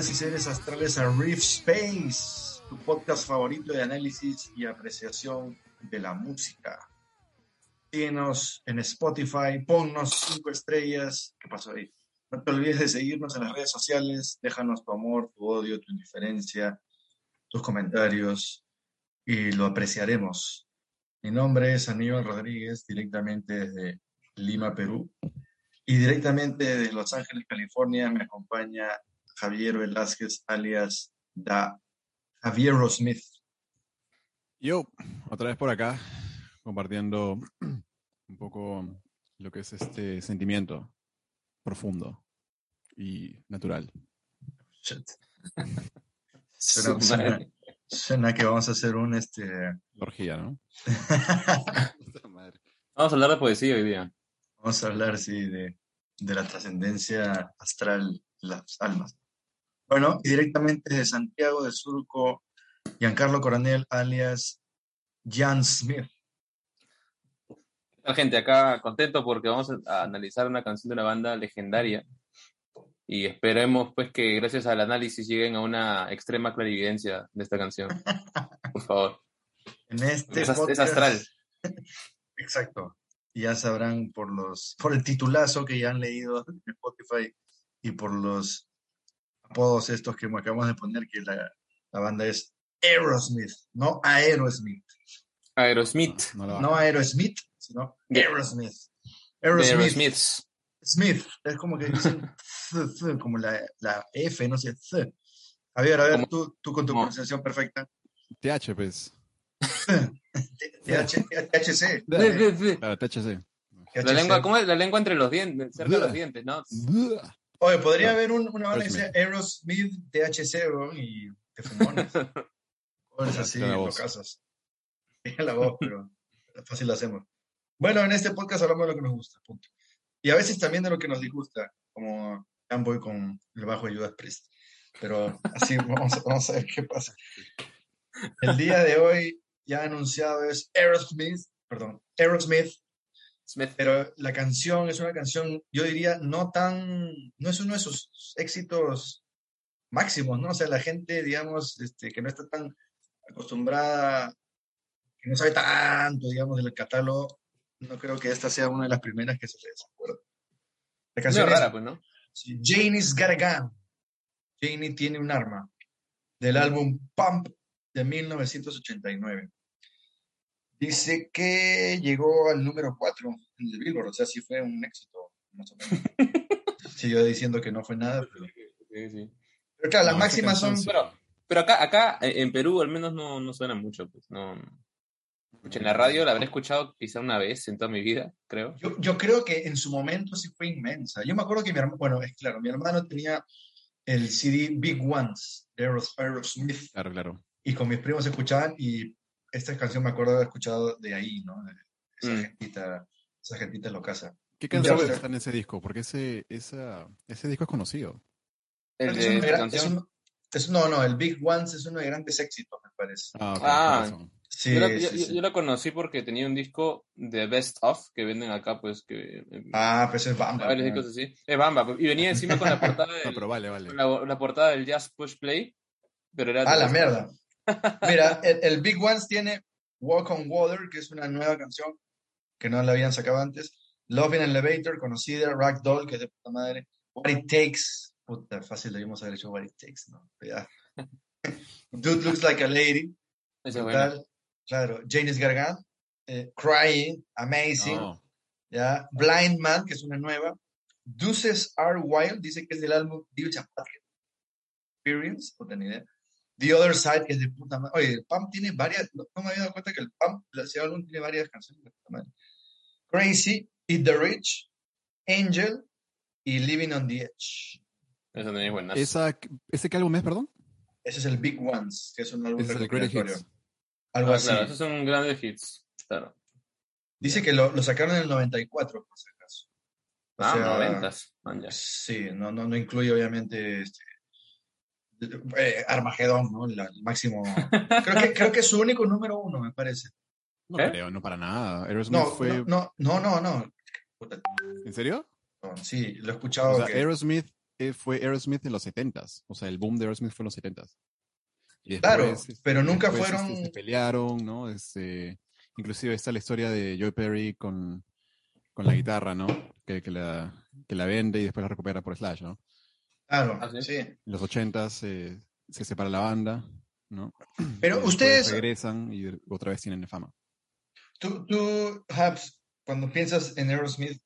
Criaturas y seres astrales a Reef Space, tu podcast favorito de análisis y apreciación de la música. Síguenos en Spotify, ponnos cinco estrellas. ¿Qué pasó ahí? No te olvides de seguirnos en las redes sociales, déjanos tu amor, tu odio, tu indiferencia, tus comentarios y lo apreciaremos. Mi nombre es Aníbal Rodríguez, directamente desde Lima, Perú. Y directamente desde Los Ángeles, California, me acompaña Javier Velázquez, alias Da Javier Smith. Yo, otra vez por acá, compartiendo un poco lo que es este sentimiento profundo y natural. Shit. Suena, suena- suena que vamos a hacer un este. Orgía, ¿no? Vamos a hablar de poesía hoy día. Vamos a hablar, sí, de, de la trascendencia astral de las almas. Bueno, y directamente de Santiago de Surco, Giancarlo Coronel, alias Jan Smith. ¿Qué tal, gente? Acá contento porque vamos a, analizar una canción de una banda legendaria y esperemos pues que gracias al análisis lleguen a una extrema clarividencia de esta canción. Por favor. En este Es, es astral. Exacto. Ya sabrán por los, por el titulazo que ya han leído en Spotify y por los apodos estos que acabamos de poner que la, la banda es Aerosmith, no Aerosmith. Aerosmith. No, no No. Aerosmith, sino Aerosmith. Aerosmith. Smith. Es como que dicen th, th, como la, la F, no sé. th. Javier, a ver, tú, tú con tu como- pronunciación perfecta. TH, pues. TH, THC. THC. La lengua, ¿cómo es? La lengua entre los dientes, cerca de los dientes, ¿no? Oye, podría No. haber un- una banda que sea Aerosmith. THC, bro, y te fumones. Pobres así, Tiene la lo voz. casas. Tiene la voz, pero fácil lo hacemos. Bueno, en este podcast hablamos de lo que nos gusta, punto. Y a veces también de lo que nos disgusta, como voy con el bajo de Judas Priest. Pero así vamos, vamos a ver qué pasa. El día de hoy ya anunciado es Aerosmith, perdón, Aerosmith Smith. pero la canción es una canción, yo diría, no tan, no es uno de sus éxitos máximos, ¿no? O sea, la gente, digamos, este, que no está tan acostumbrada, que no sabe tanto, digamos, del catálogo, no creo que esta sea una de las primeras que se les acuerda. La canción es rara, pues, ¿no? Janie's Got a Gun. Janie tiene un arma, del álbum Pump de 1989. Dice que llegó al número 4 en el Billboard, o sea, sí fue un éxito, más o menos. Siguió diciendo que no fue nada, pero, Sí, sí. pero claro, las No, esa máximas son... Pero, pero acá, acá eh, en Perú al menos no, no suena mucho, pues. No. En la radio la habré escuchado quizá una vez en toda mi vida, creo. Yo, yo creo que en su momento sí fue inmensa. Yo me acuerdo que mi hermano, bueno, es claro, mi hermano tenía el CD Big Ones de Aeros- Aerosmith Claro, claro. y con mis primos escuchaban y esta canción me acuerdo de haber escuchado de ahí, ¿no? Esa Mm. gentita, esa gentita locasa. ¿Qué canción Ya, está en ese disco? Porque ese, esa, ese disco es conocido. El Es de esta gran- canción. es un- es- no, no, el Big Ones es uno de grandes éxitos, me parece. Ah, ok, Ah. Sí, yo, la, sí, yo- sí. yo la conocí porque tenía un disco de Best Of que venden acá, pues, que eh, Ah, pues es Bamba. varios ¿no? discos así. Es Bamba, y venía encima con la portada No, del, pero vale, vale. con la, la portada del Jazz Push Play, pero era Ah, la mierda. Mira, el, el Big Ones tiene Walk on Water, que es una nueva canción que no la habían sacado antes. Love in Elevator, conocida. Ragdoll, que es de puta madre. What It Takes. Puta, fácil debimos haber hecho What It Takes, ¿no? Ya. Dude Looks Like a Lady. Esa es buena. brutal. Claro. Janis Gargan. eh, Crying. Amazing. ¿ya? Blind Man, que es una nueva. Deuces Are Wild, dice que es del álbum Patriot Experience, no tengo ni idea. The Other Side, que es de puta madre. Oye, el PAM tiene varias, no, no me había dado cuenta que el PAM, ese álbum tiene varias canciones de puta madre. Crazy, Eat the Rich, Angel y Living on the Edge. Esa también es buena. esa, ¿Ese qué álbum es, perdón? Ese es el Big Ones, que es un álbum es el. Hits. Algo Ah, así. claro, esos son grandes hits. Claro. Dice que lo, lo sacaron en el 94, por si acaso. O Ah, sea, noventas. Man, ya. Sí, no, no, no incluye obviamente este, eh, Armagedón, ¿no? La- el máximo. Creo que, creo que es su único número uno, me parece. No ¿Eh? creo, no para nada. Aerosmith No, fue. no, no, no, no, ¿En serio? no, Sí, lo he escuchado. O sea, que- Aerosmith eh, fue Aerosmith en los 70s. O sea, el boom de Aerosmith fue en los 70s. Y Claro, después, este, pero nunca después, fueron- este, se pelearon, ¿no? Este, inclusive está la historia de Joe Perry con, con la guitarra, ¿no? Que, que la, que la vende y después la recupera por Slash, ¿no? Claro, ¿Ah, sí? sí. En los 80s eh, se separa la banda, ¿no? Pero Y ustedes, regresan y otra vez tienen fama. tú, tú, Habs, cuando piensas en Aerosmith,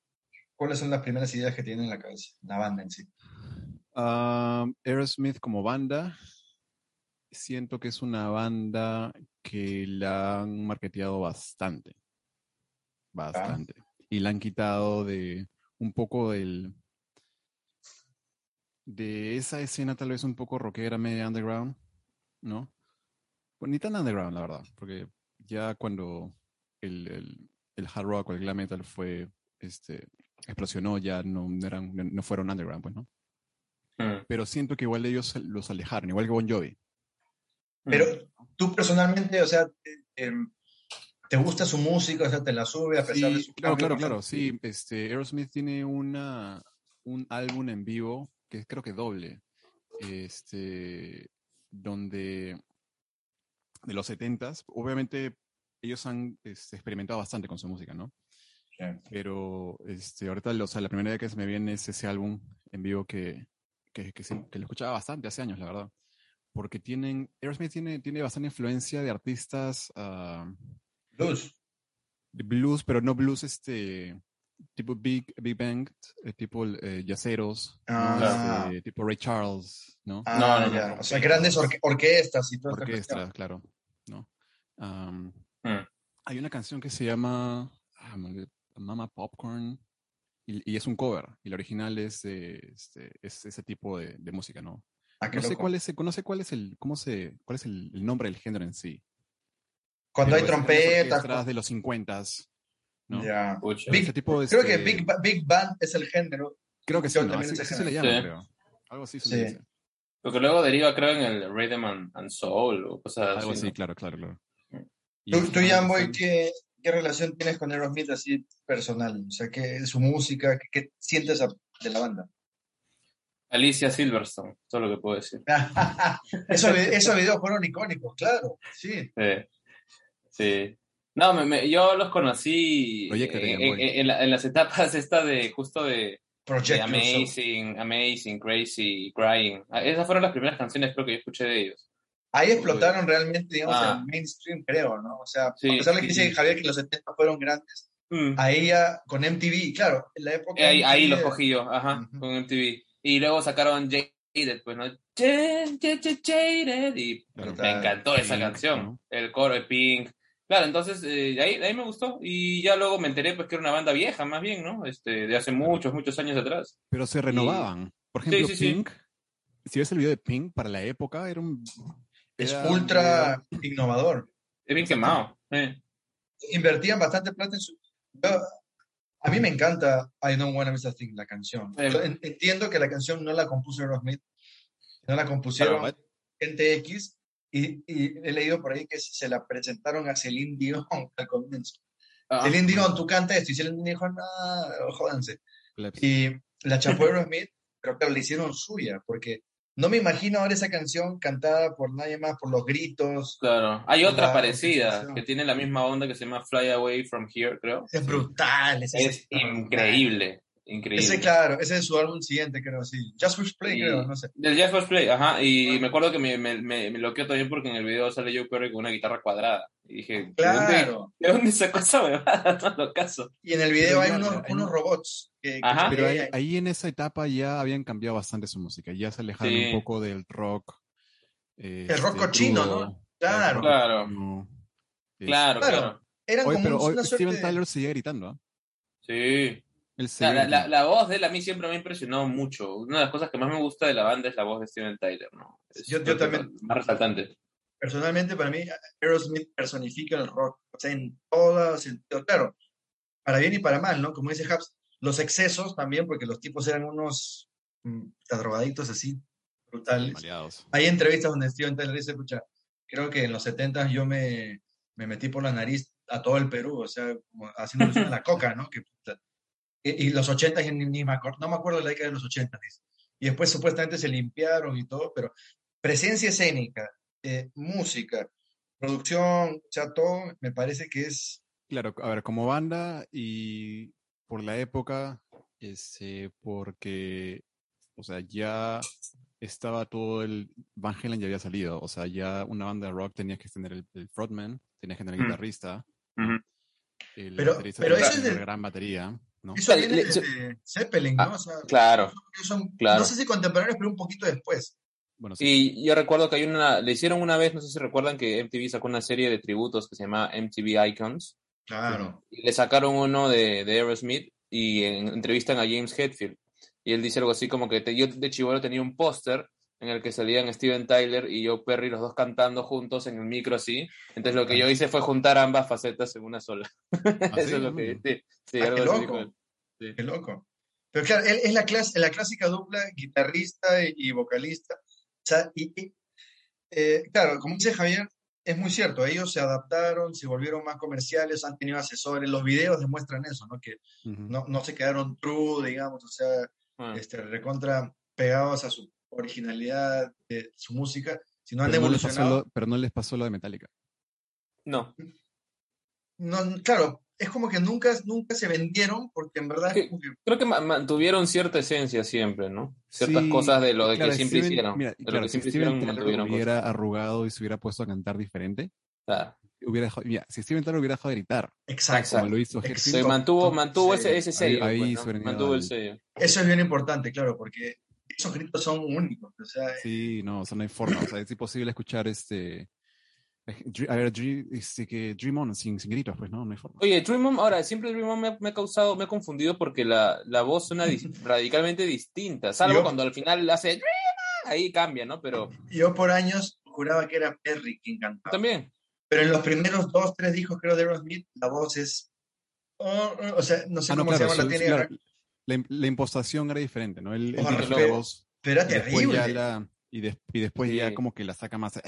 ¿cuáles son las primeras ideas que tienen en la cabeza? La banda en sí. Ah, Aerosmith como banda, siento que es una banda que la han marketeado bastante. Bastante. Y la han quitado de un poco del. De esa escena tal vez un poco rockera, media underground, ¿no? Pues ni tan underground, la verdad, porque ya cuando el, el, el hard rock o el glam metal fue, este, explosionó, ya no, eran, no fueron underground, pues, ¿no? Mm. pero siento que igual ellos los alejaron, igual que Bon Jovi. Pero tú personalmente, o sea, eh, ¿te gusta su música? O sea, ¿te la sube a pesar de Sí, su claro, cambio claro, claro. Sí, este, Aerosmith tiene una, un álbum en vivo que es creo que doble, este, donde de los 70s, obviamente ellos han este, experimentado bastante con su música, ¿no? Pero este, ahorita, o sea, la primera idea que se me viene es ese álbum en vivo que, que, que, se- que lo escuchaba bastante hace años, la verdad. Porque tienen, Aerosmith tiene, tiene bastante influencia de artistas ah, Blues. de blues, pero no blues este tipo Big, Big Bang, eh, tipo eh, yaceros. Ah. Este, tipo Ray Charles, ¿no? Ah, No, no, no, ya. no. O sea, grandes orque- orquestas y todo esta Orquesta, cuestión. claro, ¿no? Mm. hay una canción que se llama ah, Mama Popcorn y, y es un cover y la original es, este, es ese tipo de, de música, ¿no? Ah, qué No sé cuál es, no sé cuál es el, cómo se, cuál es el, el nombre del género en sí. Cuando hay Pero son trompetas. orquestas de los 50 ¿no? Big- Ese tipo de, Creo que este, Big, Ba- Big Band es el género. Creo que sí, Yo ¿no? también Así, se le llama, Sí. creo. Algo así se Sí. le dice. Porque luego deriva, creo, en el Rhythm and, and Soul o cosas Algo así. claro, claro, claro. Mm. Tú, tú Jamboy, ¿qué, ¿qué relación tienes con Aerosmith así personal? O sea, ¿qué es su música? ¿Qué, qué sientes a- de la banda? Alicia Silverstone, eso es lo que puedo decir. esos, esos videos fueron icónicos, claro. Sí. Sí. Sí. No, me- me- yo los conocí en, en- en la- en las etapas esta de justo de, de. Amazing, Amazing, Crazy, Crying. Ah, Esas fueron las primeras canciones creo que yo escuché de ellos. Ahí explotaron realmente, digamos, Ah. el mainstream, creo, ¿no? O sea, Sí, a pesar de que sí, dice sí. Javier que los 70 fueron grandes, Mm. ahí ya con MTV, claro, en la época. Ahí, ahí MTV los cogí yo, ajá, Ujú. con MTV. Y luego sacaron Jaded, pues, ¿no? Jaded, Jaded, Jaded, Y me encantó esa canción. ¿no? El coro de Pink. Claro, entonces eh, de ahí, de ahí me gustó. Y ya luego me enteré pues que era una banda vieja, más bien, ¿no? Este, de hace muchos, muchos años atrás. Pero se renovaban. Por Sí, ejemplo, sí, sí. Pink, si ves el video de Pink para la época, era un... Es era- ultra innovador. Es bien quemado. eh. Invertían bastante plata en su. yo- a mí me encanta I Don't Wanna Miss a Thing, la canción. Eh. Yo en- entiendo que la canción no la compuso Aerosmith, no la compusieron Claro. gente X, y, y he leído por ahí que se la presentaron a Celine Dion al comienzo. Ah, Celine Dion, tú canta esto, y Celine Dion dijo, no, jódanse. Y la chapó Aerosmith, pero claro, la hicieron suya, porque no me imagino ahora esa canción cantada por nadie más, por los gritos. Claro. Hay otra parecida que tiene la misma onda que se llama Fly Away from Here, creo. Es brutal. Es ese- increíble. Increíble. Ese, claro, ese es su álbum siguiente, creo, sí. Just Push Play, Y- creo, no sé. Del Force Play, ajá. Y me acuerdo que me, me, me, me loqueó también porque en el video sale Joe Perry con una guitarra cuadrada. Y dije, ¿de dónde, Claro. ¿de dónde sacó esa huevada? No lo caso. Y en el video hay unos, hay unos un- robots. Que, que Ajá. Pero ahí, en esa etapa ya habían cambiado bastante su música, ya se alejaron Sí. un poco del rock. eh, El rock este, cochino, ¿no? Claro. Claro. cochino, este, Claro, Claro. claro. eran Hoy, como pero un- hoy Steven Tyler sigue gritando, ¿ah? Sí. La, la, la, gritando. la voz de él a mí siempre me ha impresionado mucho. Una de las cosas que más me gusta de la banda es la voz de Steven Tyler, ¿no? Es Yo- también. Más resaltante. Personalmente, para mí, Aerosmith personifica el rock. O sea, en todo sentido. Claro, para bien y para mal, ¿no? Como dice Habs, los excesos también, porque los tipos eran unos mm, drogadictos así, brutales. Maleados. Hay entrevistas donde Steven Tyler dice, pucha, creo que en los 70 yo me, me metí por la nariz a todo el Perú, o sea, como haciendo a la coca, ¿no? Que, puta, y, y los 80 yo ni, ni me acuerdo, no me acuerdo de la década de los 80, dice. y después supuestamente se limpiaron y todo, pero presencia escénica, eh, música, producción, o sea, todo me parece que es... Claro, a ver, como banda y por la época, este, porque, o sea, ya estaba todo el... Van Halen ya había salido, o sea, ya una banda de rock tenía que tener el, el frontman, tenía que tener el Mm. guitarrista, el Pero- baterista pero tenía eso es de- gran batería, ¿no? Eso viene le- desde Zeppelin, Ah, ¿no? O sea, Claro. ellos son, claro. no sé si contemporáneos, pero un poquito después. Bueno, sí. Y yo recuerdo que hay una, le hicieron una vez, no sé si recuerdan que MTV sacó una serie de tributos que se llama MTV Icons. Claro. Y le sacaron uno de, de Aerosmith y en- entrevistan a James Hetfield. Y él dice algo así como que te- yo de chivolo tenía un póster en el que salían Steven Tyler y Joe Perry, los dos cantando juntos en el micro así. Entonces lo que yo hice fue juntar ambas facetas en una sola. ¿Ah, Eso sí? es lo que sí, sí, Ah, algo qué así loco. dijo él. Sí. Qué loco. Pero claro, él es la, clas- la clásica dupla guitarrista y, y vocalista. O sea, y, y, eh, claro, como dice Javier, es muy cierto, ellos se adaptaron, se volvieron más comerciales, han tenido asesores, los videos demuestran eso, ¿no? Que no, no se quedaron true, digamos, o sea, Ah. este, recontra pegados a su originalidad de su música, sino han pero, no evolucionado. lo, pero no les pasó lo de Metallica. No, No, claro, es como que nunca, nunca se vendieron, porque en verdad es Sí. como que creo que ma- mantuvieron cierta esencia siempre, ¿no? Ciertas Sí, cosas de lo de claro, que siempre Steven- hicieron. mira, de lo claro, que si siempre Steven hicieron, mantuvieron cosas. hubiera arrugado y se hubiera puesto a cantar diferente, Claro. hubiera dejado- mira, si Steven Tyler hubiera dejado de gritar, exacto. como lo hizo Exacto. Se mantuvo, mantuvo ese, Sí, ese sello. ahí pues, se ¿no? hubiera Mantuvo el sello. Eso es bien importante, claro, porque esos gritos son únicos. O sea, Sí, no, o sea, no hay forma. O sea, es imposible escuchar este. A ver, Dre- este, que Dream On sin, sin gritos, pues no, no hay forma. Oye, Dream On, ahora, siempre Dream On me, me ha causado, me ha confundido porque la, la voz suena dis- radicalmente distinta, salvo Yo- cuando al final hace Dream On, ahí cambia, ¿no? Pero yo por años juraba que era Perry quien cantaba. también. Pero en los primeros dos, tres discos, creo, de Aerosmith, la voz es. oh, oh, o sea, no sé Ah, no, cómo claro, se llama la claro, la, la impostación era diferente, ¿no? Oh, dirige pero- la voz pero era terrible. la. Y, des- y después Sí. ya como que la saca más. eh,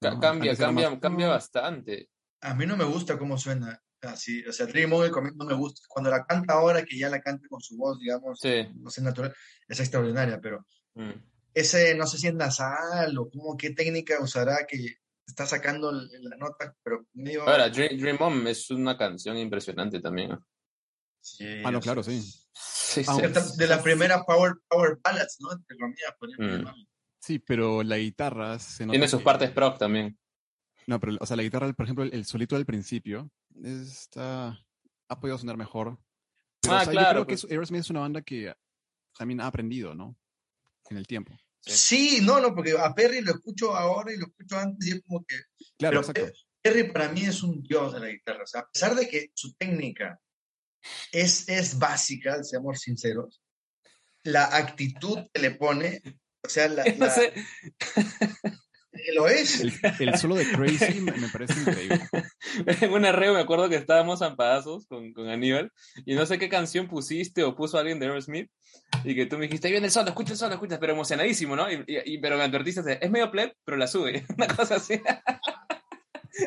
¿no? cambia, cambia, más, cambia "Mm". bastante. A mí no me gusta cómo suena así. O sea, Dream On el comienzo no me gusta. Cuando la canta ahora, que ya la canta con su voz, digamos, Sí. no sé, natural, es extraordinaria, pero Mm. ese, no sé si es nasal o cómo, qué técnica usará que está sacando el- la nota, pero medio. Ahora, Dream, Dream On es una canción impresionante también. ¿no? Sí, Ah, no, claro, sí. Sí, Ah, sí. de las primeras power, power ballads, ¿no? Entre comillas, podríamos Mm. Sí, pero la guitarra se nota Tiene sus que- partes prog también. No, pero, o sea, la guitarra, por ejemplo, el, el solito del principio, está, ha podido sonar mejor. Pero, Ah, o sea, yo claro, creo que pues. es- Aerosmith es una banda que también ha aprendido, ¿no? En el tiempo. Sí, no, no, porque a Perry lo escucho ahora y lo escucho antes y es como que Claro, Pero exacto. Perry para mí es un dios de la guitarra. O sea, a pesar de que su técnica es, es básica, seamos sinceros, la actitud que le pone, o sea, la, No la- sé, lo es. El, el solo de Crazy me, me parece increíble. en un arreo me acuerdo que estábamos zampadazos con, con Aníbal y no sé qué canción pusiste o puso alguien de Aerosmith y que tú me dijiste, ahí viene el solo, escucha el solo, escucha, pero emocionadísimo, ¿no? Y, y- y- pero me advertiste, es medio pleb, pero la sube, una cosa así.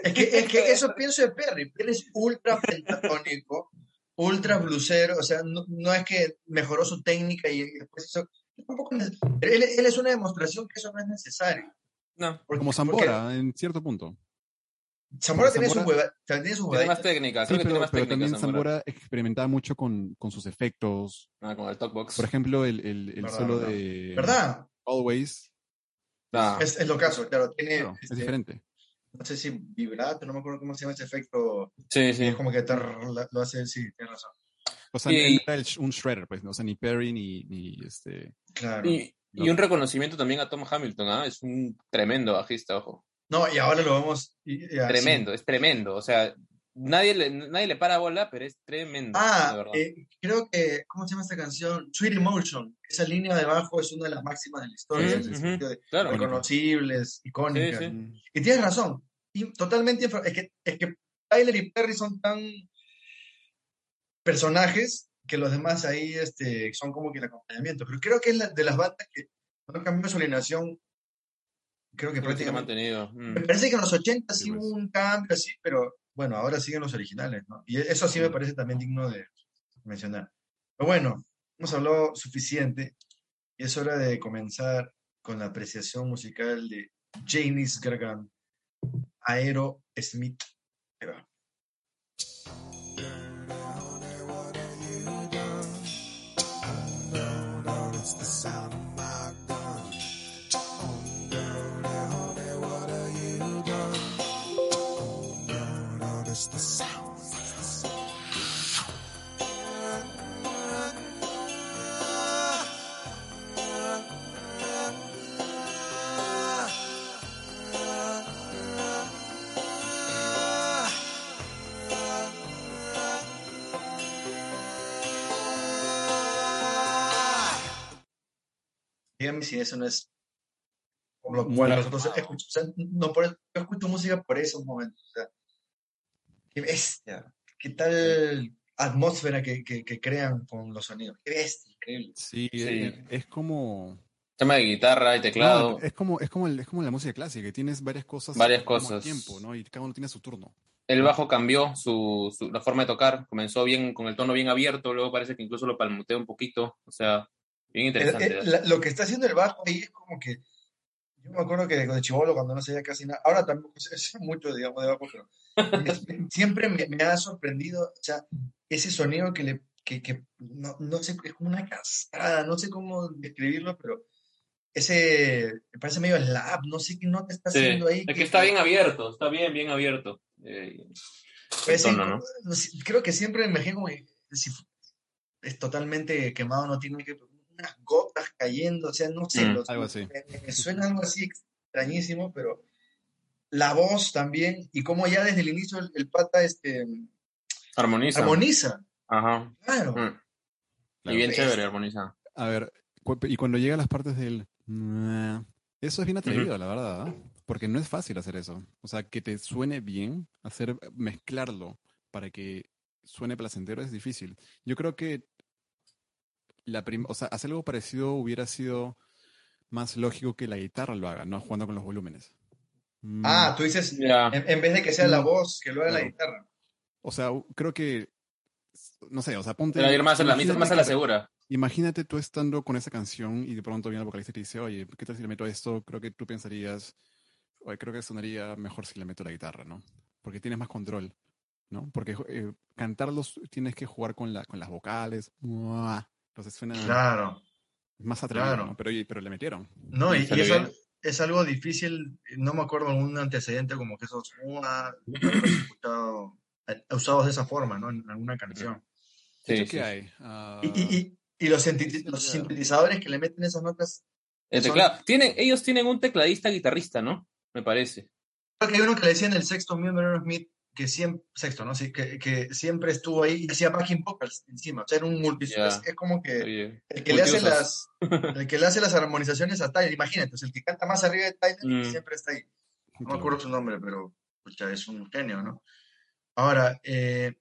Es que, es que eso pienso de Perry. Perry es ultra pentatónico, ultra blusero. O sea, no, no es que mejoró su técnica y después eso. tampoco es- pero él, él es una demostración que eso no es necesario. No, Porque- Como Zambora, en cierto punto. Zamora tiene sus Zambora- hueva- tiene sus tiene más huevaditas. técnica, Sí, creo que tiene pero, más pero técnica. también Zamora. Zambora experimentaba mucho con, con sus efectos. Ah, con el talkbox. Por ejemplo, el, el, el Verdad, solo verdad. de ¿Verdad? Always. Ah, Es, es lo caso, claro. Tiene, Claro, es este, diferente. No sé si vibrato, no me acuerdo cómo se llama ese efecto. sí, sí. Es como que tar- lo hace, sí, tienes razón. O sea, Y- era el sh- un shredder, pues, ¿no? o sea, ni Perry ni, ni este. Claro. Y, y No. un reconocimiento también a Tom Hamilton, ¿ah? Es un tremendo bajista, ojo. No, y ahora lo vemos. y- y. Tremendo, es tremendo. O sea, nadie le, nadie le para bola, pero es tremendo. Ah, verdad. eh, creo que, ¿cómo se llama esta canción? Sweet Emotion. Esa línea de bajo es una de las máximas de la historia. En el sentido de claro. reconocibles, icónicas. Sí, sí. Y tienes razón. Totalmente. Es que, es que Tyler y Perry son tan personajes que los demás ahí este, son como que el acompañamiento. Pero creo que es la- de las bandas que no cambió su alineación. Creo que Creo que prácticamente. mantenido. Mm. Me parece que en los 80 sí Sí, pues. hubo un cambio así, pero bueno, ahora siguen los originales, ¿no? Y eso sí me parece también digno de mencionar. Pero bueno, hemos hablado suficiente. y es hora de comenzar con la apreciación musical de Janice Gargan, Aero Smith. Si eso no es por lo cual nosotros escuchamos, o sea, no por, yo escucho música por esos momentos. O sea, qué bestia, qué tal atmósfera que, que, que crean con los sonidos. Qué bestia, increíble. Sí, Sí. eh, es como... Tema de guitarra y teclado. No, es como, es como, el- es como la música clásica, que tienes varias cosas Varias cosas. tiempo, ¿no? Y cada uno tiene su turno. El bajo cambió su, su- la forma de tocar. Comenzó bien con el tono bien abierto, luego parece que incluso lo palmutea un poquito. O sea, bien El- interesante. el- la- lo que está haciendo el bajo ahí es como que. Yo me acuerdo que de chivolo, cuando no sabía casi nada. Ahora tampoco sé, mucho, digamos, de bajo, pero siempre me, me ha sorprendido. O sea, ese sonido que le. Que, que no, no sé, es como una cascada, no sé cómo describirlo, pero ese. Me parece medio slap, no sé qué nota está Sí, haciendo ahí. es que está bien abierto, está bien, bien abierto. Eh, Pues el sí, tono, ¿no? no creo que siempre me imagino que si es totalmente quemado, no tiene que unas gotas cayendo, o sea, no sé, Mm, los- algo así. Me, suena algo así extrañísimo, pero la voz también, y como ya desde el inicio el, el pata este, Armoniza. armoniza, Ajá. claro. Mm. Y bien Es- chévere, armoniza. A ver, cu- y cuando llega a las partes del... Eso es bien atrevido, la verdad, ¿ah? porque no es fácil hacer eso. O sea, que te suene bien, hacer mezclarlo para que suene placentero es difícil. Yo creo que la prim- o sea, hacer algo parecido hubiera sido más lógico que la guitarra lo haga, no jugando con los volúmenes. Mm, Ah, tú dices, en, en vez de que sea la Mm, voz, que lo haga la guitarra. o sea, creo que no sé, o sea, ponte Pero ir más a la, imagínate más a la segura. Imagínate tú estando con esa canción y de pronto viene el vocalista y te dice, oye, ¿qué tal si le meto esto? Creo que tú pensarías, oye, creo que sonaría mejor si le meto la guitarra, ¿no? Porque tienes más control, ¿no? Porque eh, cantarlos tienes que jugar con, la, con las vocales. ¡mua! Entonces suena Claro. más atrevido, claro. ¿no? Pero, pero le metieron. No, y, Y salió es, algo difícil, no me acuerdo algún antecedente como que esos escuchado, eh, usados de esa forma, ¿no? En alguna canción. ¿Qué Sí, sí. hay? Ah, Y, y, y, y los, sintetizadores que le meten esas notas, El Son- teclado. Tienen, ellos tienen un tecladista guitarrista, ¿no? Me parece. creo que hay uno que le decían el sexto miembro de Aerosmith, que siempre, sexto, ¿no? Sí, que, que siempre estuvo ahí y hacía backing vocals encima, o sea, era un multi, es, es como que Oye, el que, le hace las, el que le hace las armonizaciones a Tyler, imagínate, es el que canta más arriba de Tyler Mm. siempre está ahí. No me acuerdo su nombre, pero pucha, es un genio, ¿no? Ahora, eh,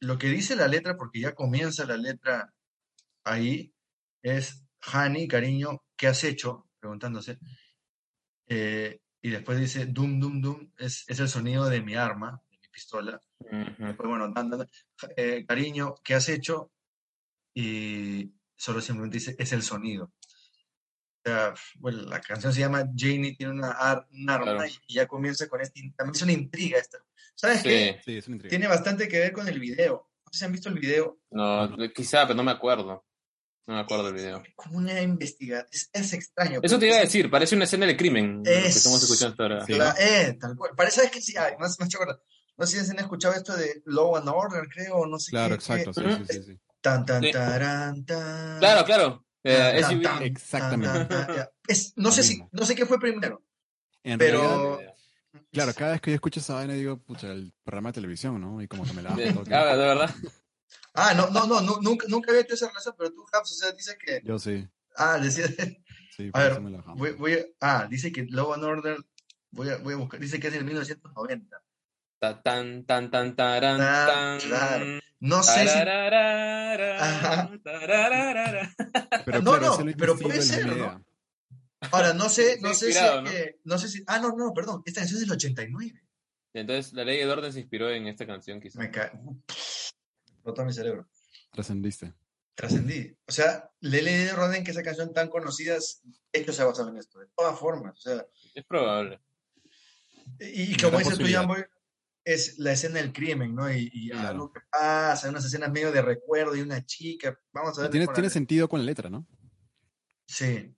lo que dice la letra, porque ya comienza la letra ahí, es, Hani, cariño, ¿qué has hecho? Preguntándose. Eh, y después dice, dum, dum, dum, es, es el sonido de mi arma, pistola. Ujú. Después, bueno, dan, dan, eh, cariño, ¿qué has hecho? Y solo simplemente dice, es el sonido. O sea, bueno, la canción se llama Janie tiene una, ar- un arma Claro. y ya comienza con este, también es una intriga esta. ¿Sabes qué? Sí. Sí, es una intriga. Tiene bastante que ver con el video. No sé si han visto el video. No, quizá, pero no me acuerdo. No me acuerdo del video. Es como una investigación. Es, es extraño. Eso te iba a es- decir, parece una escena de crimen. lo que Es- estamos escuchando hasta ahora. Sí. la- eh, tal cual. Parece ¿sabes que sí, ay, no, sé- no, sé, no sé si han escuchado esto de Law and Order, creo, o no sé Claro, qué. exacto, qué- sí, sí, sí. Tan, tan, tan. Claro, claro. Eh, Tan, SUV. tan, Exactamente. tan, tan, ya. Es- no sé si, no sé qué fue primero, En pero realidad, claro, cada vez que yo escucho esa vaina digo, pucha, el programa de televisión, ¿no? Y como que me la bajo. Ah, de verdad. Ah, no, no, no, nu- nunca, nunca había tenido esa relación, pero tú, Habs, o sea, dice que, Yo sí, ah, decía, sí, A ver, me la voy, voy a- ah, dice que Law and Order, voy a, voy a buscar, dice que es del 1990. Ta- Tan, tan, tan, tarán, Ah, tan. claro. No sé si. Pero no, no, pero puede la ser, ¿no? ahora, no sé, no sé si es ¿no? que, no sé si, ah, no, no, perdón, esta canción es del 89. Entonces, la ley de orden se inspiró en esta canción, quizá. Me cae, explotó mi cerebro. Trascendiste. trascendí. O sea, le he leído Roden que esa canción tan conocida es hecho se basado en esto, de todas formas. O sea, Es probable. y, y como dices tú. Jamboy, es la escena del crimen, ¿no? Y, y Claro. algo que pasa, unas escenas medio de recuerdo y una chica. Vamos a ver. Tiene, sentido con la letra, ¿no? Sí.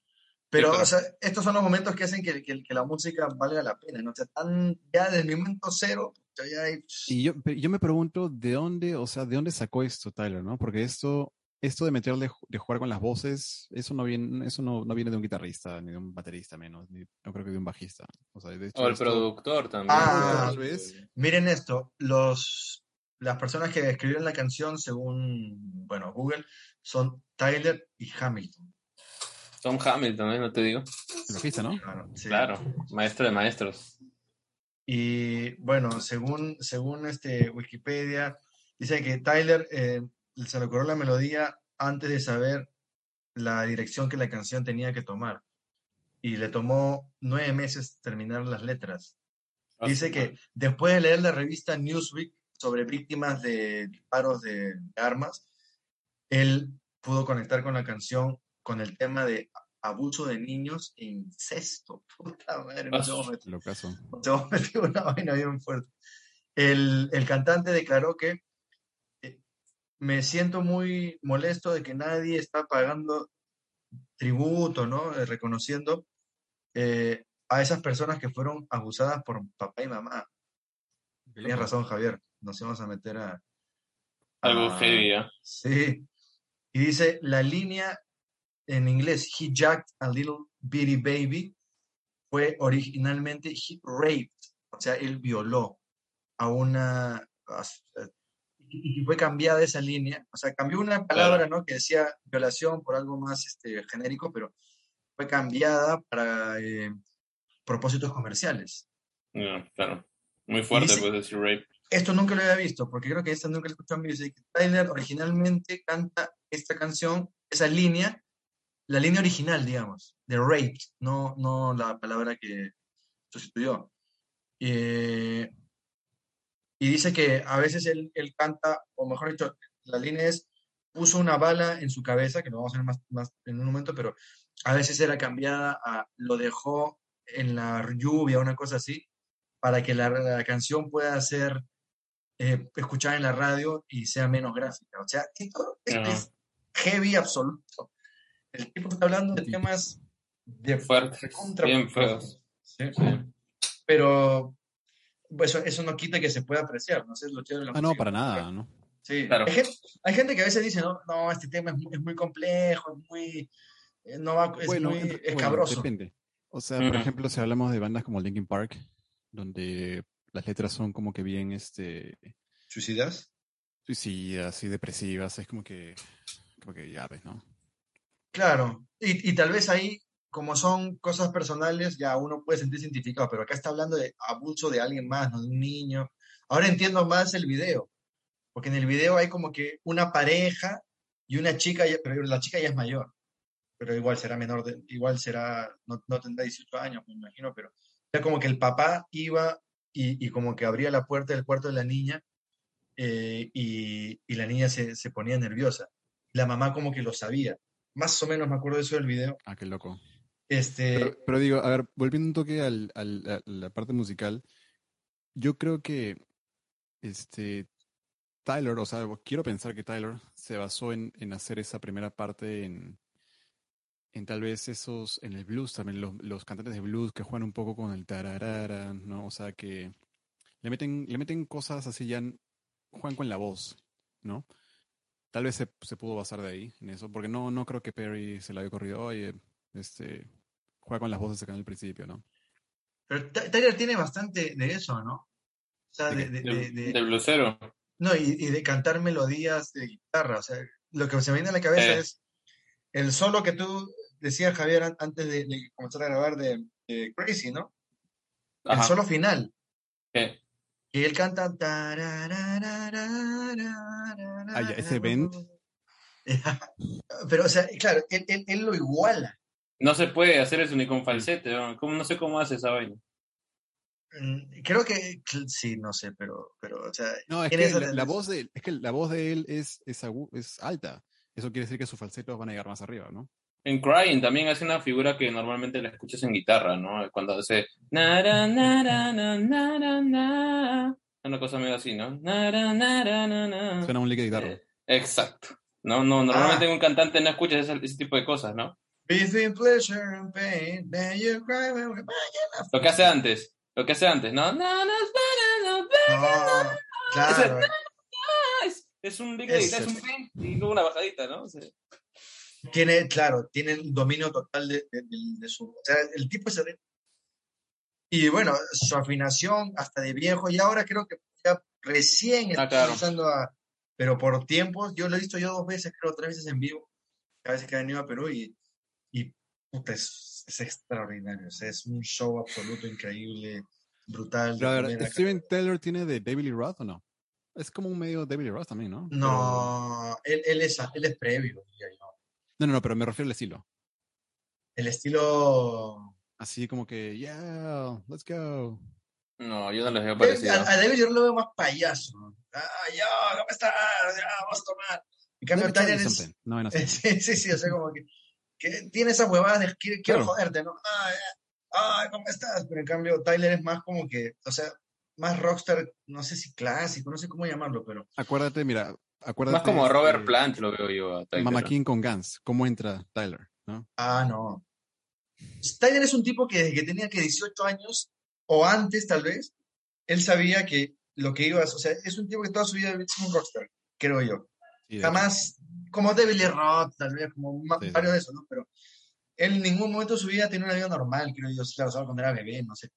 Pero, claro. o sea, estos son los momentos que hacen que, que- que la música valga la pena, ¿no? O sea, tan, ya desde el momento cero, ya hay... Y yo, yo me pregunto de dónde, o sea, de dónde sacó esto Tyler, ¿no? Porque esto, esto de meterle, de jugar con las voces, eso no viene, eso no, no viene de un guitarrista, ni de un baterista menos, ni no creo que de un bajista. O sea, de hecho, O el esto- productor también. Ah, tal vez. Miren esto, los, las personas que escribieron la canción, según, bueno, Google, son Tyler y Hamilton. Tom Hamilton, ¿eh? No te digo. el bajista, ¿no? Claro, sí. Claro, maestro de maestros. Y bueno, según, según este Wikipedia, dice que Tyler eh, se le ocurrió la melodía antes de saber la dirección que la canción tenía que tomar. Y le tomó nueve meses terminar las letras. Dice que después de leer la revista Newsweek sobre víctimas de disparos de armas, él pudo conectar con la canción con el tema de abuso de niños e incesto. Puta madre, Lo caso. metido una vaina bien fuerte. El, el cantante declaró que me siento muy molesto de que nadie está pagando tributo, ¿no? Eh, reconociendo eh, a esas personas que fueron abusadas por papá y mamá. Tienes razón, Javier. Nos íbamos a meter a. Algo heavy, ¿eh? Sí. Y dice la línea en inglés, he jacked a little bitty baby, fue originalmente he raped, o sea, él violó a una. Y fue cambiada esa línea, o sea, cambió una palabra, ¿no? Que decía violación por algo más este, genérico, pero fue cambiada para eh, propósitos comerciales. No, claro. Muy fuerte, dice- pues, decir rape. Esto nunca lo había visto, porque creo que esta nunca lo escuché en music. Tyler originalmente canta esta canción, esa línea, la línea original, digamos, de raped, no, no la palabra que sustituyó. Eh, y dice que a veces él, él canta, o mejor dicho, la línea es, puso una bala en su cabeza, que lo vamos a ver más, más en un momento, pero a veces era cambiada a, lo dejó en la lluvia, una cosa así, para que la, la canción pueda ser eh, escuchada en la radio y sea menos gráfica. O sea, esto, Ajá. es heavy absoluto. El tipo está hablando de Sí. temas de Fuertes, bien profundos. feos. ¿sí? Pero eso, eso no quita que se pueda apreciar, ¿no? Eso es lo chévere de la Ah, no, para nada, ¿no? Sí. Claro. Hay, gente, hay gente que a veces dice, no, no este tema es muy, es muy complejo, es muy, eh, no va, es bueno, muy bueno, escabroso. depende. O sea, por ejemplo, si hablamos de bandas como Linkin Park, donde las letras son como que bien, este, ¿Suicidas? suicidas y depresivas, es como que, como que ya ves, ¿no? Claro, y, y tal vez ahí, como son cosas personales, ya uno puede sentirse identificado, pero acá está hablando de abuso de alguien más, ¿no? De un niño. Ahora entiendo más el video, porque en el video hay como que una pareja y una chica, pero la chica ya es mayor, pero igual será menor, igual será, no, tendrá 18 años, me imagino, pero era como que el papá iba y, como que abría la puerta del cuarto de la niña eh, y, la niña se ponía nerviosa. La mamá como que lo sabía. Más o menos me acuerdo de eso del video. Ah, qué loco. Este, Pero, digo, a ver, volviendo un toque al, al- a la parte musical, yo creo que este Tyler, o sea, quiero pensar que Tyler se basó en, en hacer esa primera parte en, en tal vez esos, en el blues también, los, los cantantes de blues que juegan un poco con el tararara, ¿no? O sea, que le meten, le meten cosas así ya, juegan con la voz, ¿no? Tal vez se, se pudo basar de ahí, en eso, porque no, no creo que Perry se le haya corrido, oye, este, juega con las voces acá en el principio, ¿no? pero Ty- Tyler tiene bastante de eso, ¿no? O sea, ¿De de, de- De, de- blusero. no, y, y de cantar melodías de guitarra. O sea, lo que se me viene a la cabeza Eh. es el solo que tú decías, Javier, an- antes de, de comenzar a grabar de, de Crazy, ¿no? El Ajá. solo final. ¿Qué? Y él canta. Ah, ya, ese bend. Pero, o sea, claro, él, él- él lo iguala. No se puede hacer eso ni con falsete. ¿no? ¿Cómo, no sé cómo hace esa vaina. Mm, Creo que sí, no sé, pero, pero o sea, No, es que la, voz de, es que la voz de él es, es, agu- es alta. eso quiere decir que sus falsetos van a llegar más arriba, ¿no? En Crying también hace una figura que normalmente la escuchas en guitarra, ¿no? Cuando hace nara, na, nara, na. Una cosa medio así, ¿no? Na, na. Suena un lick de guitarra. Eh, exacto. No, no, normalmente Ah. un cantante no escucha ese, ese tipo de cosas, ¿no? Between pleasure and pain, then you cry when we- Lo que hace antes, lo que hace antes, ¿no? Na, No, claro. na. Es, es un Ese. guitarra, es un pen y luego una bajadita, ¿no? Sea, Tiene, claro, tiene el dominio total de, de- de- su. O sea, el tipo se. Y bueno, su afinación hasta de viejo, y ahora creo que ya recién está Ah, claro. empezando a. Pero por tiempos, yo lo he visto yo dos veces, creo, tres veces en vivo, cada vez que ha venido a Perú, y, y puta, es, es extraordinario. O sea, es un show absoluto, increíble, brutal. Pero a ver, ¿Steven Taylor tiene de David Lee Roth o no? Es como un medio David Lee Roth también, ¿no? No, él, él, es, él es previo. No, no, no, pero me refiero al estilo. El estilo. Así como que, yeah, let's go. no, yo no les veo parecido. A, a David yo lo veo más payaso. Ah, yo, ¿cómo estás? Ya, vamos a tomar. En cambio, Tyler es. No, no. Sí, sí, sí, o sea, como que, que tiene esas huevadas de quiero, quiero Claro. joderte, ¿no? Ay, ay, ¿cómo estás? Pero en cambio, Tyler es más como que, o sea, más rockstar, no sé si clásico, no sé cómo llamarlo, pero. Acuérdate, mira, acuérdate. Más como Robert este, Plant lo veo yo. a Tyler. Mama King con Guns. ¿Cómo entra Tyler? ¿no? Ah, no. Tyler es un tipo que desde que tenía que 18 años, o antes tal vez, él sabía que lo que iba a. O sea, es un tipo que toda su vida es un rockstar, creo yo. Sí, jamás, como Devil Lee Roth, tal vez, como Sí, sí. varios de esos, ¿no? Pero él en ningún momento de su vida tenía una vida normal, creo yo, claro, solo cuando era bebé, no sé.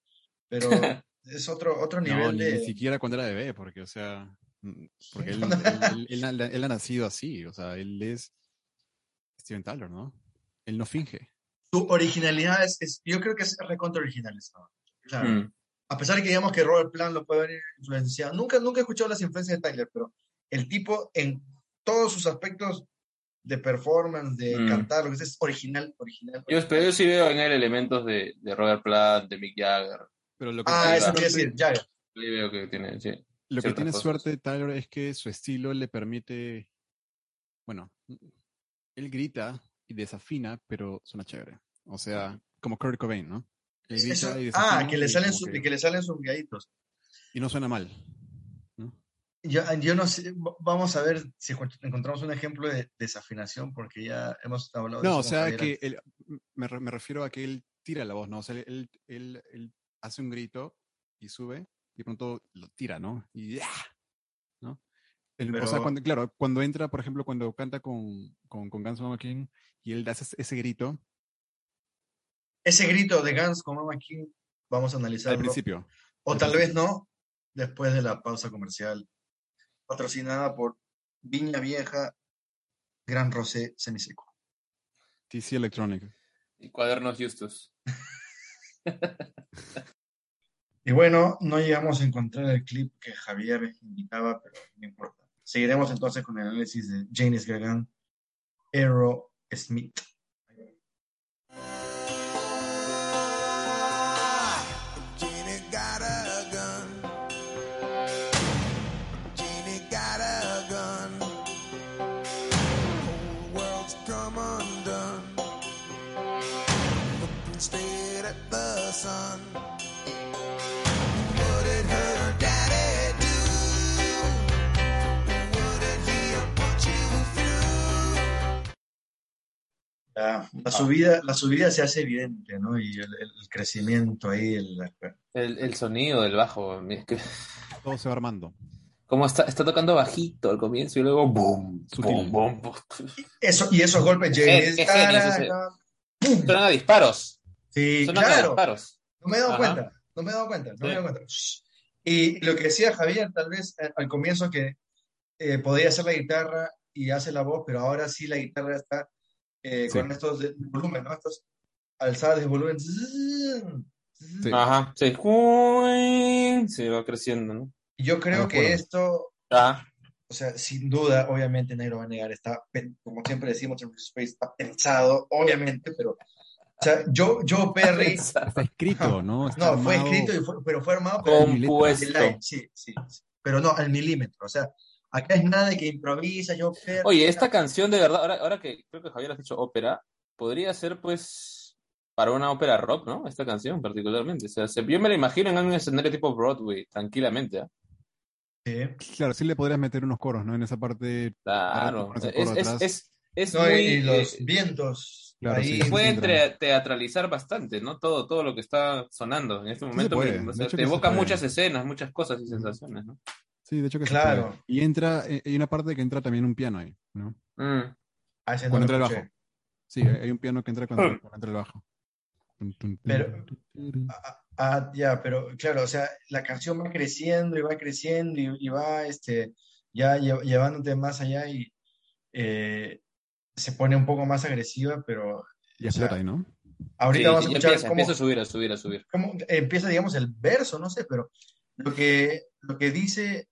Pero es otro, otro No, nivel ni, de... ni siquiera cuando era bebé, porque, o sea, mm, porque él, él- él- él ha- él ha nacido así, o sea, él es Steven Tyler, ¿no? Él no finge. Su originalidad es, es- yo creo que es recontra original. eso. Claro. Mm. A pesar de que digamos que Robert Plant lo puede haber influenciado, nunca, nunca he escuchado las influencias de Tyler, pero el tipo en todos sus aspectos de performance, de Mm. cantar, lo que sea, es original, original. Yo, pero yo sí veo en él elementos de, de Robert Plant, de Mick Jagger. Pero lo que, Ah, eso quiere suerte, decir, ya, ya. Sí veo que tiene, sí. lo que tiene cosas. suerte Tyler es que su estilo le permite, bueno, él grita y desafina, pero suena chévere. O sea, como Kurt Cobain, ¿no? Él grita Eso- y ah, que le salen, su- que- que le salen sus gaitos. y no suena mal. ¿No? Yo, yo no sé, vamos a ver si encontramos un ejemplo de desafinación, porque ya hemos hablado de No, o sea Javier que él- me, re- me refiero a que él tira la voz, ¿no? O sea, él, él, él hace un grito y sube y de pronto lo tira, ¿no? Y ¡ah! ¿no? El- o sea, Pero- cuando, claro, cuando entra, por ejemplo, cuando canta con, con, con Guns Roses King y él hace ese- ese grito Ese grito de Guns con Mama King, vamos a al analizarlo. principio. O al tal principio. vez no, después de la pausa comercial, patrocinada por Viña Vieja, Gran Rosé Semiseco. TC Electronic. Y cuadernos Justus. Y bueno, no llegamos a encontrar el clip que Javier indicaba, pero no importa. Seguiremos entonces con el análisis de James Gagan, Aero Smith. La, la subida, la subida se hace evidente, ¿no? Y el, el crecimiento ahí, el, El, el sonido del bajo. es que- Todo se va armando. Como está, está tocando bajito al comienzo y luego boom, boom, boom, boom. eso, y esos golpes, ¡pum! Suenan a disparos. Sí, Suenan a claro. disparos. No me he dado Ajá. cuenta, no me he dado cuenta, no me he dado cuenta. Y lo que decía Javier, tal vez eh, al comienzo que eh, podía hacer la guitarra y hace la voz, pero ahora sí la guitarra está eh, Sí. con estos de volumen, ¿no? Estos alzadas de volumen. Sí. Ajá, sí. Se va creciendo, ¿no? Yo creo que esto, Ah, o sea, sin duda, obviamente nadie lo va a negar, está, como siempre decimos en Space, está pensado, obviamente, pero, o sea, yo, Joe Perry, Está escrito, ¿no? Está no, fue armado. escrito, y fue- pero fue armado compuesto. Sí, sí, sí. Pero no, al milímetro. O sea, acá es nada de que improvisa, yo Oye, esta canción de verdad, ahora, ahora que creo que Javier has dicho ópera, podría ser pues para una ópera rock, ¿no? Esta canción particularmente. O sea, se- yo me la imagino en un escenario tipo Broadway, tranquilamente. ¿ah? Sí. Claro, sí le podrías meter unos coros, ¿no? En esa parte. Claro. Es, coro es, atrás. es, es No, muy... y los eh, vientos Claro, ahí. sí, puede sí, teatralizar bastante, ¿no? Todo, todo lo que está sonando en este momento. o sea, te evoca muchas escenas, muchas cosas y sensaciones, ¿no? Sí, de hecho que Claro. Y entra, eh, hay una parte que entra también un piano ahí, ¿no? Mm. Ah, ese Cuando entra el bajo. Sí, hay un piano que entra cuando, Hmm. cuando entra el bajo. Pero- tun. Ah, ah, ya, pero claro, o sea, la canción va creciendo y va creciendo y, y va este, ya lle- llevándote más allá y eh, se pone un poco más agresiva, pero Y o sea, explota ahí, ¿no? ahorita Sí, vamos a ya escuchar empieza, cómo, empieza a subir, a subir, a subir. cómo empieza, digamos, el verso, no sé, pero lo que, lo que dice,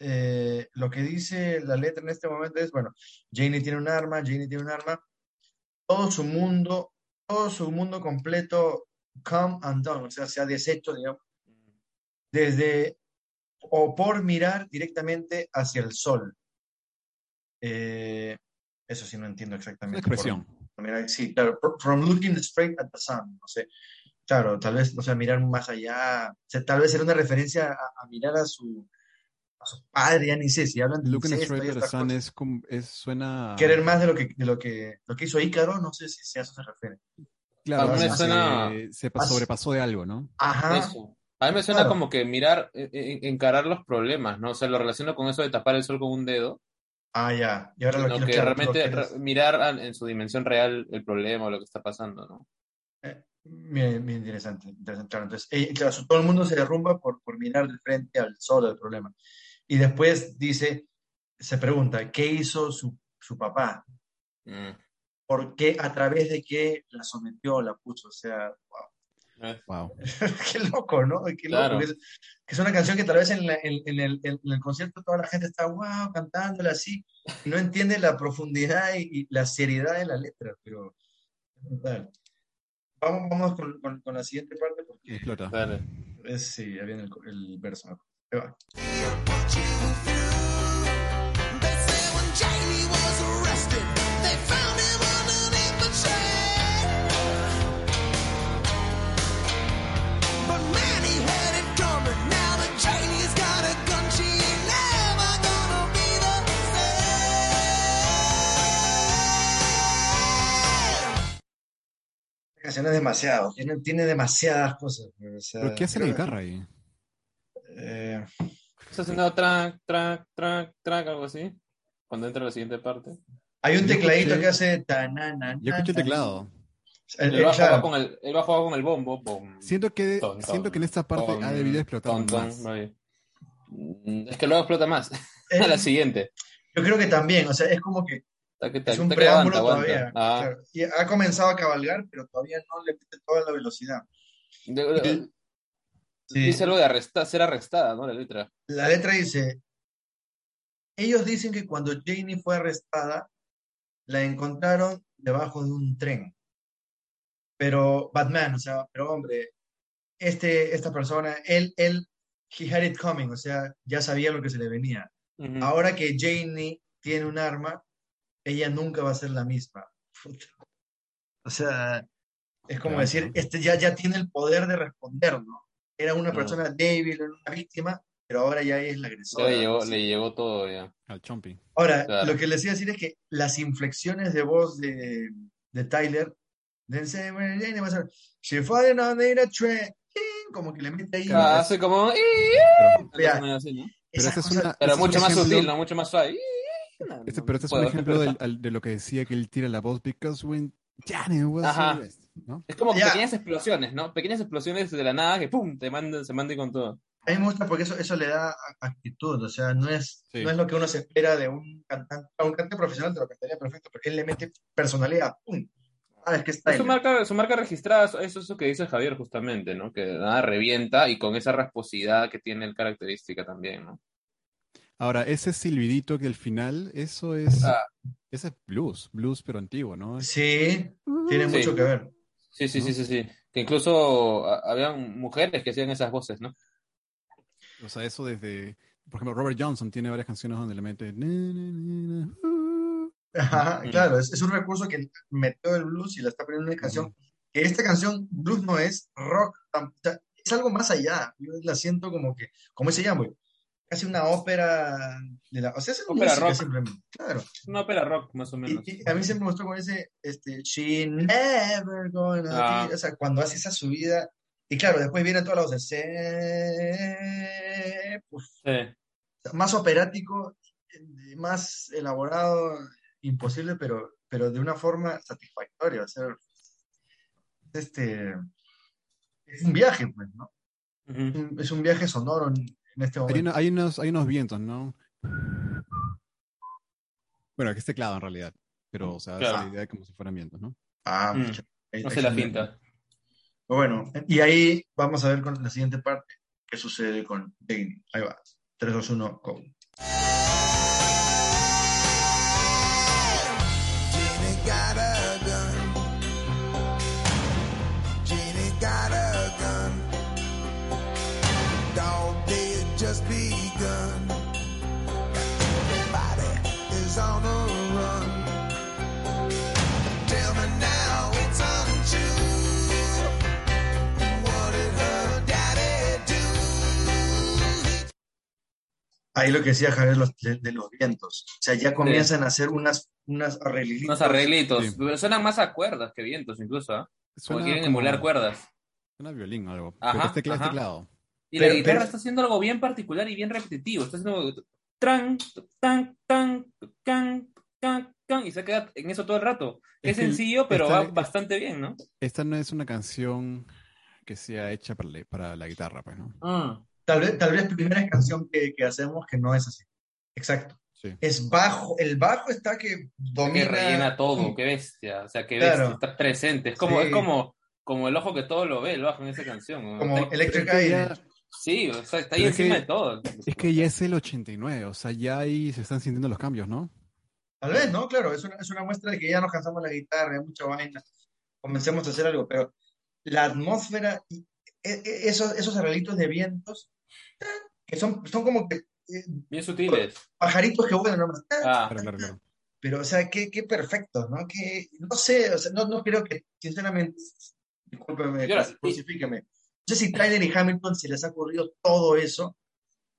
eh, lo que dice la letra en este momento es, bueno, Janie tiene un arma, Janie tiene un arma, todo su mundo, todo su mundo completo come undone, o sea, se ha deshecho, digamos, desde o por mirar directamente hacia el sol. Eh, eso sí no entiendo exactamente. expresión. por mirar- sí, claro, from looking straight at the sun, no sé. Claro, tal vez, o sea, mirar más allá, o sea, tal vez era una referencia a, a mirar a su, a su padre, ya ni sé, si hablan de estas sun cosas. es, como- es suena. Querer más de lo que, de lo que, lo que hizo Ícaro, no sé si, si a eso se refiere. Claro, A mí me se- suena- se sobrepasó de algo, ¿no? Ajá, Eso. A mí me suena Claro. como que mirar, eh, eh, encarar los problemas, ¿no? O sea, lo relaciono con eso de tapar el sol con un dedo, ah, ya, y ahora lo quiero, que lo realmente re- mirar a- en su dimensión real el problema o lo que está pasando, ¿no? Eh, Bien, bien interesante, interesante, claro. Entonces, eh, claro, todo el mundo se derrumba por, por mirar de frente al sol del problema. Y después dice, se pregunta, ¿qué hizo su, su papá? Mm. ¿Por qué? ¿A través de qué la sometió, la puso? O sea, wow. Eh, Wow. qué loco, ¿no? Qué loco. Claro. Que es, que es una canción que tal vez en, la- en- en el, en el concierto toda la gente está, wow, cantándola así, y no entiende la profundidad y, y la seriedad de la letra, pero. Vamos, vamos con, con- con la siguiente parte porque Explota. Dale. es, sí, ya viene el, el verso. Ahí va. They say when Jamie was arrested, they found him underneath the train. But man, he had it coming. Now that Janie's got a gun, she ain't never gonna be the same. La canción es demasiado, tiene, tiene demasiadas cosas. o sea, ¿Pero qué hace la guitarra ahí? Eh, Está haciendo track, track, track, track, algo así. Cuando entra la siguiente parte. hay un tecladito escuché- que hace tanana, Yo escuché el teclado. El- El el- bajo claro, va con el, el bajo va con el bombo. bom, Siento que, ton, siento ton, que en esta parte ton, ha debido explotar más. Mm, Es que luego explota más. eh, A la siguiente. yo creo que también, o sea, es como que Está que, es un preámbulo aguanta, todavía. aguanta. Ah, claro. Y ha comenzado a cabalgar, pero todavía no le mete toda la velocidad. de- de- Sí. Dice algo de arresta- ser arrestada, ¿no? La letra. La letra dice, ellos dicen que cuando Janie fue arrestada, la encontraron debajo de un tren. Pero Batman, o sea, pero hombre, este, esta persona, él, él, he had it coming, o sea, ya sabía lo que se le venía. Ahora que Janie tiene un arma, ella nunca va a ser la misma. O sea, es como decir, este ya, ya tiene el poder de responder, ¿no? Era una Mm. persona débil, era una víctima, pero ahora ya es la agresora. le llegó, ¿no? le llegó todo ya. Al Chompy. Ahora, Claro. lo que les iba a decir es que las inflexiones de voz de, de Tyler, de say, "Well, Janie was a- she fallen on a train", como que le mete ahí. Ah, hace como. Pero. Así, ¿no? pero es una. Pero es mucho más ejemplo- sutil, ¿no? Mucho más suave. este- pero este es un ejemplo del- al- de lo que decía que él tira la voz because when Janet was Ajá. arrested, ¿no? Es como Ya. pequeñas explosiones, ¿no? Pequeñas explosiones de la nada que ¡pum! te mandan, se mandan con todo. A mí me gusta porque eso, eso le da actitud, o sea, no es, Sí. no es lo que uno se espera de un cantante, a un cantante profesional te lo cantaría perfecto, porque él le mete personalidad, ¡pum! Ah, es que está Es su marca, su marca registrada, eso es eso que dice Javier justamente, ¿no? Que nada revienta y con esa rasposidad que tiene el característica también, ¿no? Ahora, ese silbidito que al final, eso es. Ah. Ese es blues, blues pero antiguo, ¿no? Sí, tiene Sí. mucho que ver. Sí, sí, ¿No? sí, sí, sí. Que incluso ah, habían mujeres que hacían esas voces, ¿no? O sea, eso desde, por ejemplo, Robert Johnson tiene varias canciones donde le mete. "Na, na, na, na, uh". Ajá, claro, es, es un recurso que metió el blues y la está poniendo en una canción. Que esta canción, blues no es rock, es algo más allá. Yo la siento como que, como se llama, casi una ópera de la, o sea, es Ópera rock. claro. Una ópera rock, más o menos. Y, y a mí siempre me gustó con ese, este, she never gonna, Ah. be", o sea, cuando hace esa subida, y claro, después vienen todos los de se, Sí. más operático, más elaborado, imposible, pero, pero de una forma satisfactoria. O sea, este, es un viaje, pues, ¿no? Es un viaje sonoro en, este Hay, momento. una- hay unos, hay unos vientos, ¿no? Bueno, que es teclado en realidad. Pero, o sea, es Claro. la idea de como si fueran vientos, ¿no? Ah, Mm. ahí- No se la pinta. Bueno, y ahí vamos a ver con la siguiente parte qué sucede con Dane. Ahí va. 3, 2, 1, go. Jenny got just begun. Everybody is on the run. Tell me now it's untrue. What did her daddy do? Ahí lo que decía Javier los- de, de los vientos. O sea, ya comienzan a hacer unas, unas arreglitos. Unos arreglitos. Sí. Pero suenan más a cuerdas que vientos, incluso. ¿ah? Como quieren como- emular cuerdas. Suena a violín o algo. Ajá, pero es tecla- es ajá. teclado. Y Pero- la guitarra pero- está haciendo algo bien particular y bien repetitivo. Está haciendo tran, tan, tan, can, can, can, y se queda en eso todo el rato. Es Es, que sencillo, pero está- va bastante bien, ¿no? Esta no es una canción que sea hecha para, la- para la guitarra, pues, ¿no? Mm. Tal vez, tal vez primera canción que, que hacemos que no es así. Exacto. Sí. Es bajo. El bajo está que Que domina. rellena todo, qué bestia. O sea, qué Claro. Está presente. Es como, Sí. es como, como el ojo que todo lo ve, el bajo en esa canción. ¿no? Como Electric que Eye. Sí, o sea, está ahí Pero es encima que- de todo. Es que ya es el 89, o sea, ya ahí se están sintiendo los cambios, ¿no? Tal vez, ¿no? Claro, es una, es una muestra de que ya nos cansamos la guitarra, hay mucha vaina. Comencemos a hacer algo, pero la atmósfera y e- e- esos, esos arreglitos de vientos, que son, son como que eh, Bien sutiles. pajaritos que vuelan, ¿no? Ah, Claro, claro, claro. Pero, o sea, qué, qué perfecto, ¿no? Que, no sé, o sea, no, no creo que, sinceramente, discúlpeme, crucifíqueme. No sé si Tyler y Hamilton se les ha ocurrido todo eso,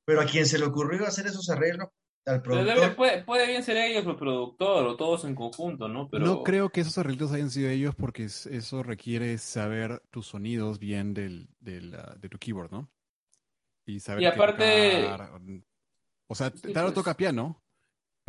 pero a quien se le ocurrió hacer esos arreglos, al pero productor, puede, puede bien ser ellos, el productor, o todos en conjunto, ¿no? Pero No creo que esos arreglos hayan sido ellos porque es- eso requiere saber tus sonidos bien del, del, de tu keyboard, ¿no? Y saber Y aparte- tocar. O sea, Sí, Taro pues. toca piano,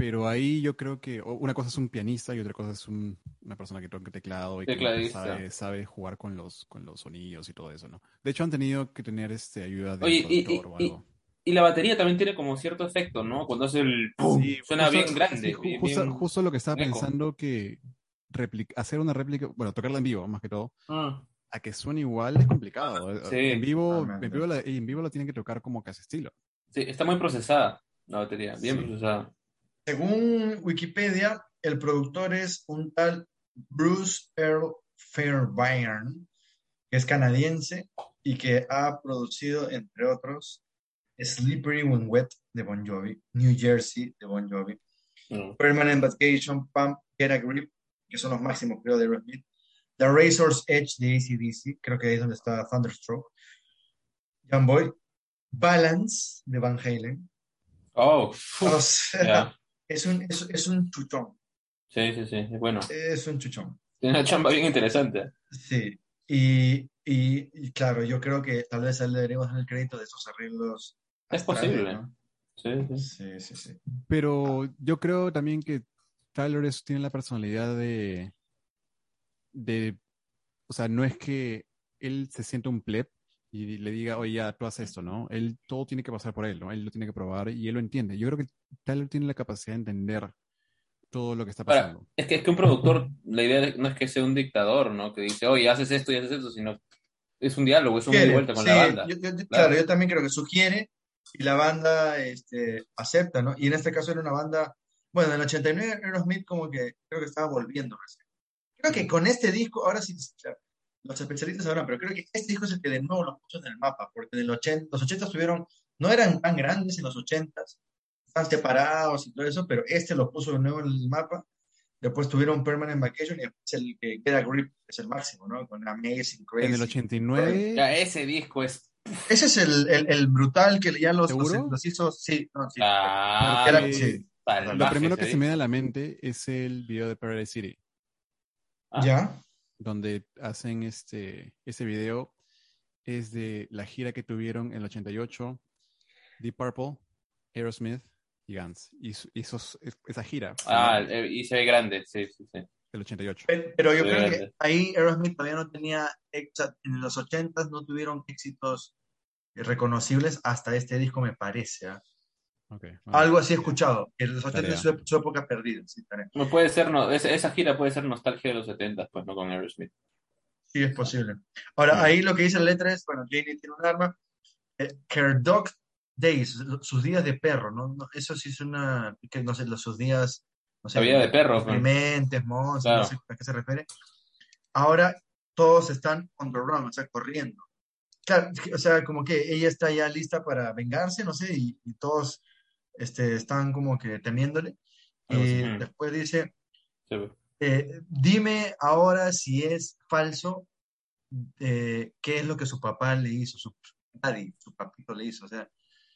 pero ahí yo creo que una cosa es un pianista y otra cosa es un- una persona que toca teclado y que sabe, sabe jugar con los, con los sonidos y todo eso, ¿no? De hecho, han tenido que tener este, ayuda de Oye, un y- productor o algo. Y la batería también tiene como cierto efecto, ¿no? Cuando hace el pum, Sí, suena justo- bien grande. sí, ju- bien- justo, bien- justo lo que estaba eco. pensando que hacer una réplica, bueno, tocarla en vivo más que todo, Ah, a que suene igual es complicado. Eh, Sí, en vivo, en vivo, la, en vivo la tienen que tocar como que a ese estilo. sí, está muy procesada la batería, bien Sí. procesada. Según Wikipedia, el productor es un tal Bruce Earl Fairbairn, que es canadiense y que ha producido, entre otros, Slippery When Wet de Bon Jovi, New Jersey de Bon Jovi, Mm. Permanent Vacation, Pump, Get a Grip, que son los máximos, creo, de Aerosmith, The Razor's Edge de ACDC, creo que ahí es donde está Thunderstroke, Young Boy, Balance de Van Halen. Oh, O sea, ya. Es, un, es, es un chuchón, Sí, sí, sí, es bueno. es un chuchón. Tiene una chamba bien interesante. Sí, y, y, y claro, yo creo que tal vez a él le deberíamos dar el crédito de esos arreglos. Es astrales, posible. ¿no? Sí, sí. Sí, sí, sí. Pero yo creo también que Tyler es- tiene la personalidad de, de, o sea, no es que él se sienta un pleb y le diga, oye, ya, tú haces esto, ¿no? Él, todo tiene que pasar por él, ¿no? Él lo tiene que probar y él lo entiende. Yo creo que Tyler tiene la capacidad de entender todo lo que está Ahora, pasando. es que, es que un productor, la idea no es que sea un dictador, ¿no? Que dice, oye, haces esto y haces esto, sino es un diálogo, es un ida y Sugiere, vuelta con sí, la banda. yo- yo- Claro. Claro, yo también creo que sugiere y la banda este, acepta, ¿no? Y en este caso era una banda, bueno, en el 89 Aerosmith como que creo que estaba volviendo recién. Creo que con este disco, ahora sí, claro, los especialistas sabrán, pero creo que este disco es el que de nuevo los puso en el mapa, porque en el 80, los 80 tuvieron no eran tan grandes en los 80s, están separados y todo eso, pero este lo puso de nuevo en el mapa. Después tuvieron Permanent Vacation y después el que queda Grip es el máximo, ¿no? Con Amazing, Crazy. En el 89. Ya, ese disco es. Ese es el, el, el brutal que ya los, los, los hizo, sí, no, sí. Ah, Era- sí. Lo primero que se me viene a la mente es el video de Paradise City, Ah. ¿Ya? Donde hacen este, ese video. Es de la gira que tuvieron en el 88, Deep Purple, Aerosmith y Guns. Y, su- y esos- es- esa gira Ah, eh, y se ve grande, sí, sí, sí. del 88. Pe- Pero yo Sí, creo que ahí Aerosmith todavía no tenía, en los 80s no tuvieron éxitos reconocibles hasta este disco, me parece. ¿ah? Ok, bueno. Algo así he escuchado. En los 80 Tarea. es su, su época perdida. Sí. No puede ser, no, esa, esa gira puede ser nostalgia de los 70, pues no con Aerosmith. Sí, es posible. Ahora, ahí lo que dice la letra es, bueno, Janie tiene un arma. Eh, her dog days, sus días de perro, ¿no? No, Eso sí es una, que no sé, los, sus días, no sé, La vida de perro, pues. deprimentes, monstruos, Claro. no sé a qué se refiere. Ahora todos están on the run, o sea, corriendo. Claro, o sea, como que ella está ya lista para vengarse, no sé, y, y todos este, están como que temiéndole. Y Ujú. después dice, eh, dime ahora si es falso, eh, qué es lo que su papá le hizo, su daddy, su papito le hizo. O sea,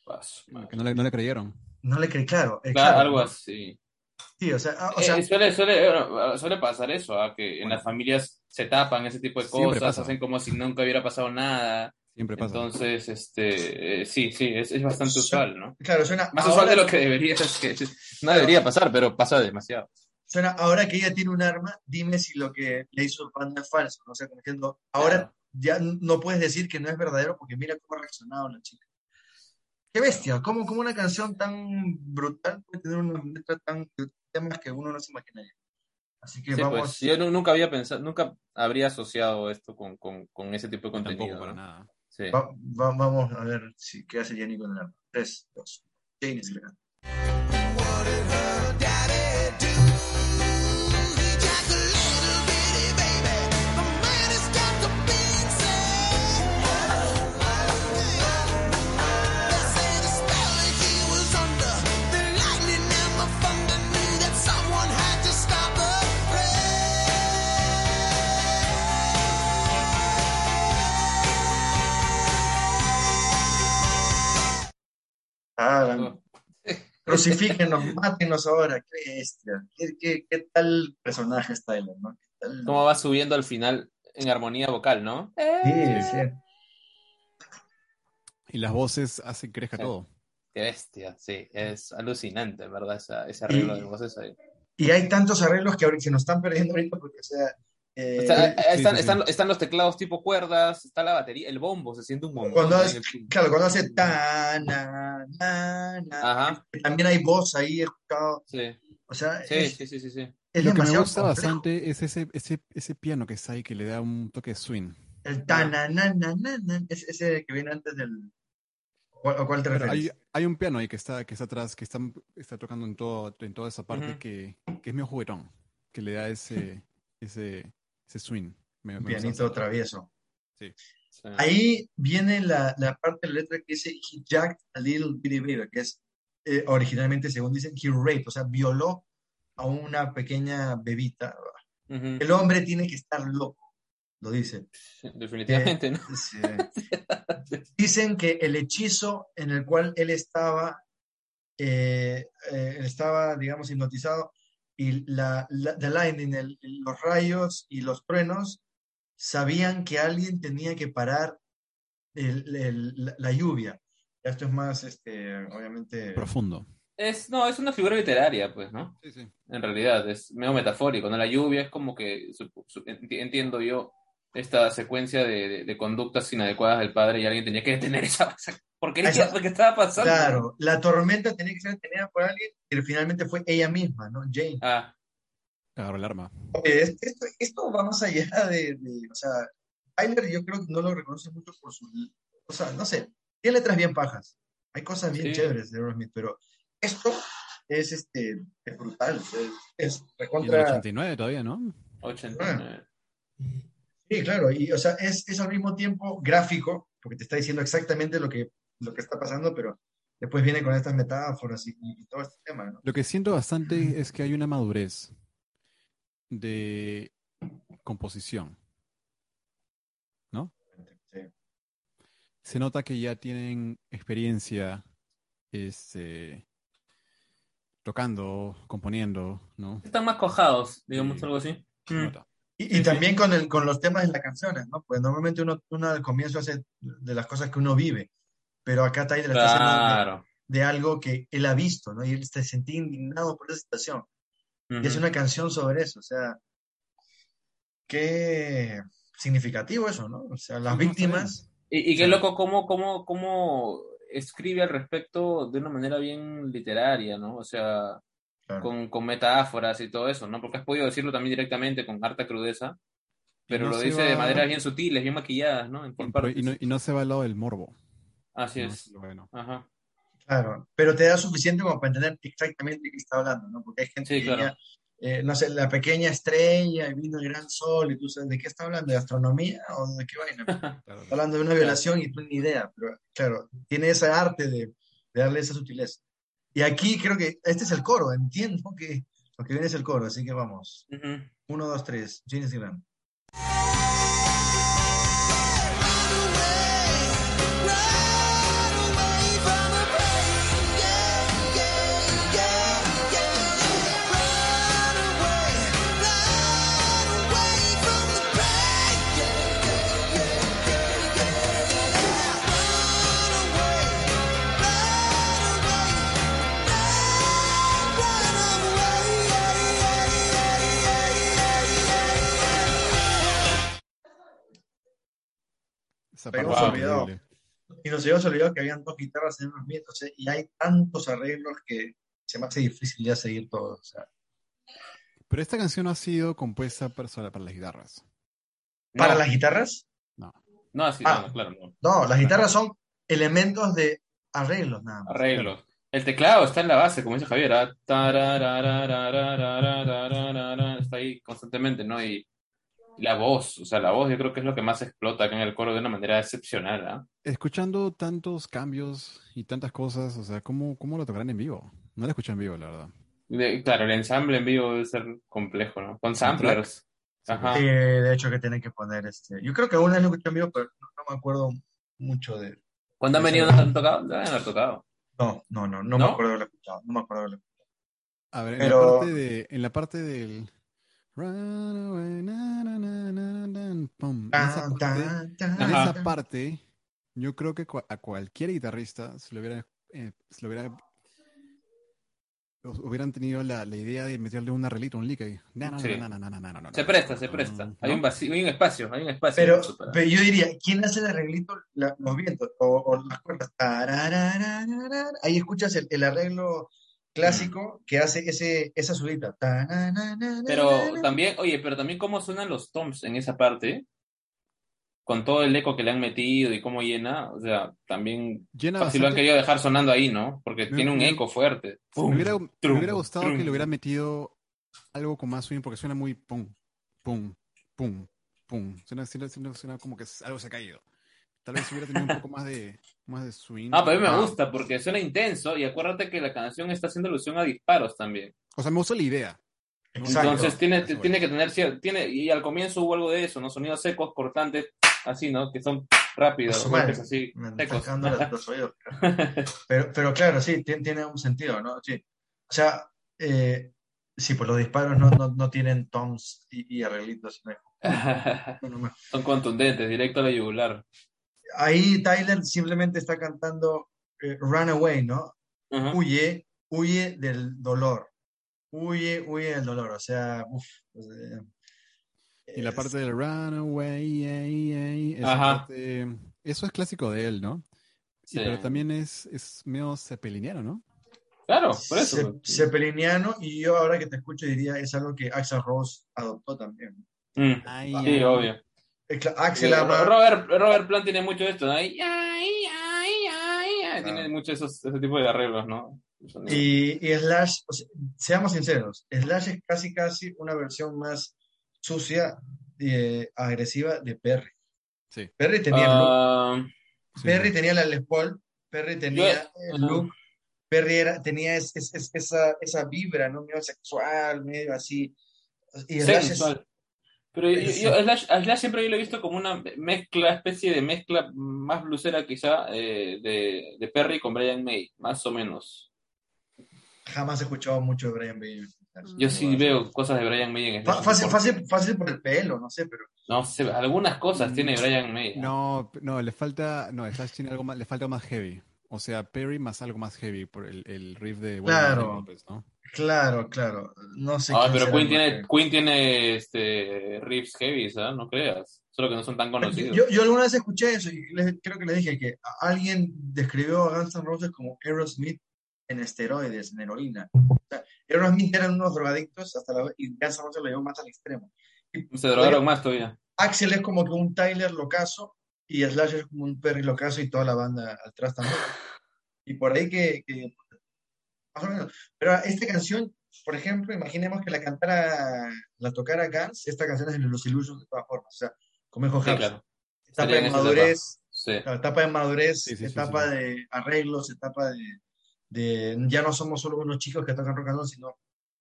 Paso, Bueno, paso. que no le, no le creyeron. no le creí, claro. eh, Claro, claro, algo así. Sí, o sea, ah, o Eh, sea, suele, suele, eh, suele pasar eso, ¿ah? que en las familias se tapan ese tipo de cosas, hacen como si nunca hubiera pasado nada. Siempre pasa. Entonces, este, eh, sí, sí, es, es bastante Su- usual, ¿no? claro, suena Más ahora, usual de lo que debería, es que no debería pasar, pero pasa demasiado. suena ahora que ella tiene un arma, dime si lo que le hizo el pan no es falso. ¿no? O sea, ahora Claro. ya no puedes decir que no es verdadero porque mira cómo ha reaccionado la chica. Qué bestia, cómo, cómo una canción tan brutal puede tener una letra tan temas que uno no se imaginaría. Así que Sí, vamos, pues, yo nu- nunca había pensado, nunca habría asociado esto con, con, con ese tipo de Tampoco contenido. para ¿no? nada. Sí. va- va- vamos a ver si qué hace Jenny con el arma. Tres, dos. Jane es legal. Ah, Oh. crucifíquenos, mátenos ahora. Qué bestia. ¿Qué, qué, qué tal personaje es Tyler, no? ¿Qué tal? Cómo va subiendo al final en armonía vocal, ¿no? Sí, sí. Y las voces hacen que crezca Sí. todo. Qué bestia, sí, es alucinante, ¿verdad? Esa, ese arreglo Y- de voces ahí. Y hay tantos arreglos que ahorita se nos están perdiendo ahorita porque, o sea, eh, O sea, sí, están, sí, sí. Están, están los teclados tipo cuerdas, está la batería, el bombo, se siente un bombo. Cuando ahí hace- claro, cuando hace ta, na, na, na, Ajá, que también hay voz ahí, he escuchado, sí, o sea, sí, es, sí, sí, sí, sí. es Lo que me gusta complejo. bastante es ese, ese, ese piano que está ahí que le da un toque de swing. El ta, na, na, na, na, na, ese, ese que viene antes del... ¿Cuál- ¿A cuál te Pero hay, refieres? hay un piano ahí que está, que está atrás, que está, está tocando en, todo, en toda esa parte Ujú. que, que es medio juguetón, que le da ese, ese, ese swing. Me- Un me pianito travieso. sí. Ahí viene la, la parte de la letra que dice He jacked a little bitty baby, que es eh, originalmente, según dicen, he raped, o sea, violó a una pequeña bebita. Ujú. El hombre tiene que estar loco, lo dice. Sí, Definitivamente, ¿no? Sí. Dicen que el hechizo en el cual él estaba, eh, eh, estaba, digamos, hipnotizado, y la, la the lightning, el- los rayos y los truenos sabían que alguien tenía que parar el- el- la, la lluvia. Esto es más, este, obviamente, Profundo. Es, no, es una figura literaria, pues, ¿no? Sí, sí. En realidad, es medio metafórico, ¿no? La lluvia es como que, su- su- enti- entiendo yo, esta secuencia de, de- de conductas inadecuadas del padre y alguien tenía que detener esa, esa porquería Esa- que estaba pasando. claro, la tormenta tenía que ser detenida por alguien, y finalmente fue ella misma, ¿no? Jane. Ah, Agarró el arma. Oye, es- esto, esto va más allá de, de- o sea, Tyler yo creo que no lo reconoce mucho por su, o sea, no sé, tiene letras bien pajas, hay cosas bien Sí. chéveres de Aerosmith, pero esto es, este, es brutal, es, es Y en el recontra- 89 todavía, ¿no? 89. sí, claro, y o sea, es, es al mismo tiempo gráfico, porque te está diciendo exactamente lo que lo que está pasando, pero después viene con estas metáforas y, y todo este tema, ¿no? Lo que siento bastante es que hay una madurez de composición. Sí. Se nota que ya tienen experiencia este, tocando, componiendo, ¿no? Están más cojados, digamos Sí. algo así. Se Mm. nota. Y, y Sí, sí. también con, el, con los temas de las canciones, ¿no? Pues normalmente uno, uno al comienzo hace de las cosas que uno vive, pero acá Tyler está haciendo de- Claro. de, algo que él ha visto, ¿no? Y él se sentía indignado por esa situación. Y es una canción sobre eso, o sea, qué significativo eso, ¿no? O sea, las víctimas, Y, y qué loco cómo, cómo, cómo escribe al respecto de una manera bien literaria, ¿no? O sea, claro, con, con metáforas y todo eso, ¿no? Porque has podido decirlo también directamente con harta crudeza, pero no lo dice de maneras bien sutiles, bien maquilladas, ¿no? En Y, por pero- partes. y no, y no se va al lado del morbo. Así ¿no? es. Bueno. Ajá. claro, pero te da suficiente como para entender exactamente de qué está hablando, ¿no? Porque hay gente Sí, que claro. ya, eh, no sé, la pequeña estrella y vino el gran sol y tú sabes de qué está hablando, de astronomía o de qué vaina. Claro. Está hablando de una violación y tú ni idea, pero claro, tiene ese arte de, de darle esa sutileza. Y aquí creo que este es el coro, entiendo que lo que viene es el coro, así que vamos. Ujú. Uno, dos, tres, Genius Glam. Ah, y nos habíamos olvidado que habían dos guitarras en unos mitos, ¿eh? y hay tantos arreglos que se me hace difícil ya seguir todo. Pero esta canción no ha sido compuesta para, para las guitarras. ¿Para las guitarras? No. No, así, ah. no, claro, no. Las guitarras son elementos de arreglos, nada más. Arreglos. El teclado está en la base, como dice Javier. Está ahí constantemente, ¿no? La voz, o sea, la voz yo creo que es lo que más explota acá en el coro de una manera excepcional, ¿ah? Escuchando tantos cambios y tantas cosas, o sea, ¿cómo, cómo lo tocarán en vivo? No lo escuché en vivo, la verdad. De- claro, el ensamble en vivo debe ser complejo, ¿no? Con samplers. Ajá. Sí, de hecho que tienen que poner este. Yo creo que una vez lo escuché en vivo, pero no, no me acuerdo mucho de. ¿Cuándo han venido? ¿No han tocado? Deben haber tocado. No, no, no, no, ¿No? me acuerdo de haberlo escuchado. No me acuerdo de haberlo escuchado. A ver, en la parte de, en la parte del Run away, na, na, na, na, na, pum. En esa parte, en esa parte, yo creo que a cualquier guitarrista se lo hubiera, eh, se lo hubiera hubieran tenido la, la idea de meterle un arreglito, un lick ahí. No, no, Sí. no, no, no, no, no, no, no, Se presta, se presta. ¿no? Hay un vacío, hay un espacio, hay un espacio. Pero, para- pero yo diría, ¿quién hace el arreglito? La- los vientos o, o las cuerdas. Ahí escuchas el, el arreglo clásico que hace ese, esa subida. Pero también, oye, pero también cómo suenan los toms en esa parte, con todo el eco que le han metido y cómo llena, o sea, también Llena fácil lo han querido dejar sonando ahí, ¿no? Porque Me- tiene un me- eco fuerte. Me hubiera, me Trum, hubiera gustado trum. que le hubiera metido algo con más swing porque suena muy pum, pum, pum, pum. Suena, suena, suena- suena como que algo se ha caído. Tal vez hubiera tenido un poco más de, más de swing. Ah, pero a mí me Ah. gusta porque suena intenso y acuérdate que la canción está haciendo alusión a disparos también. O sea, me gusta la idea. Exacto. Entonces tiene, tiene que tener tiene y al comienzo hubo algo de eso, ¿no? Sonidos secos, cortantes, así, ¿no? Que son rápidos, golpes así, secos. los, los oídos. Pero, pero claro, sí, tiene, tiene un sentido, ¿no? Sí. O sea, eh, sí, pues los disparos no, no, no tienen toms y, y arreglitos. no, no, no, no. Son contundentes, directo a la yugular. Ahí Tyler simplemente está cantando eh, Runaway, ¿no? Ujú. Huye, huye del dolor. Huye, huye del dolor. O sea, uff. Y la parte del run away, ay, ay, esa Ajá. parte- eso es clásico de él, ¿no? Sí, pero también es, es medio cepeliniano, ¿no? Claro, por eso. Zeppeliniano, y yo ahora que te escucho diría, es algo que Axel Rose adoptó también. Mm, Ay, Sí, ay. Eh, Axel ama, Robert, Robert Plant tiene mucho de esto, ¿no? Ay, ay, ay, ay, ay. Tiene mucho esos, ese tipo de arreglos, ¿no? Y, y Slash, o sea, seamos sinceros, Slash es casi casi una versión más sucia y eh, agresiva de Perry. Sí. Perry tenía, el look, Ah, Sí. Perry tenía la Les Paul, Perry tenía Yo- el look, Perry era, tenía es- es- es- esa, esa vibra, ¿no? Medio sexual, medio así. Y Slash Sensual. Pero yo, a Slash, a Slash siempre yo lo he visto como una mezcla, especie de mezcla más blusera quizá eh, de, de Perry con Brian May, más o menos. jamás he escuchado mucho de Brian May. Yo sí veo cosas de Brian May en Slash. Fácil, por- fácil, fácil por el pelo, no sé, pero No sé, algunas cosas Mm, tiene Brian May. No, p- no, le falta, no, Slash tiene algo más, le falta más heavy. O sea, Perry más algo más heavy por el, el riff de Claro. López, ¿no? claro, claro. No sé Ah, quién pero Queen tiene, que- Queen tiene este, riffs heavy, ¿sabes? No creas. Solo que no son tan conocidos. Yo, yo alguna vez escuché eso y les- creo que les dije que alguien describió a Guns N' Roses como Aerosmith en esteroides, en heroína. O sea, Aerosmith eran unos drogadictos hasta la, y Guns N' Roses lo llevó más al extremo. Y Se drogaron más todavía. Axel es como que un Tyler locazo y Slash es como un Perry locazo y toda la banda atrás también. Y por ahí que, que- más o menos. Pero esta canción, por ejemplo, imaginemos que la cantara, la tocara Guns, esta canción es de los Illusions de todas formas. O sea, como dijo Sí, claro. etapa en de madurez, Sí. Claro, etapa de madurez, Sí, etapa sí. de arreglos, etapa de, de ya no somos solo unos chicos que tocan rock and roll, sino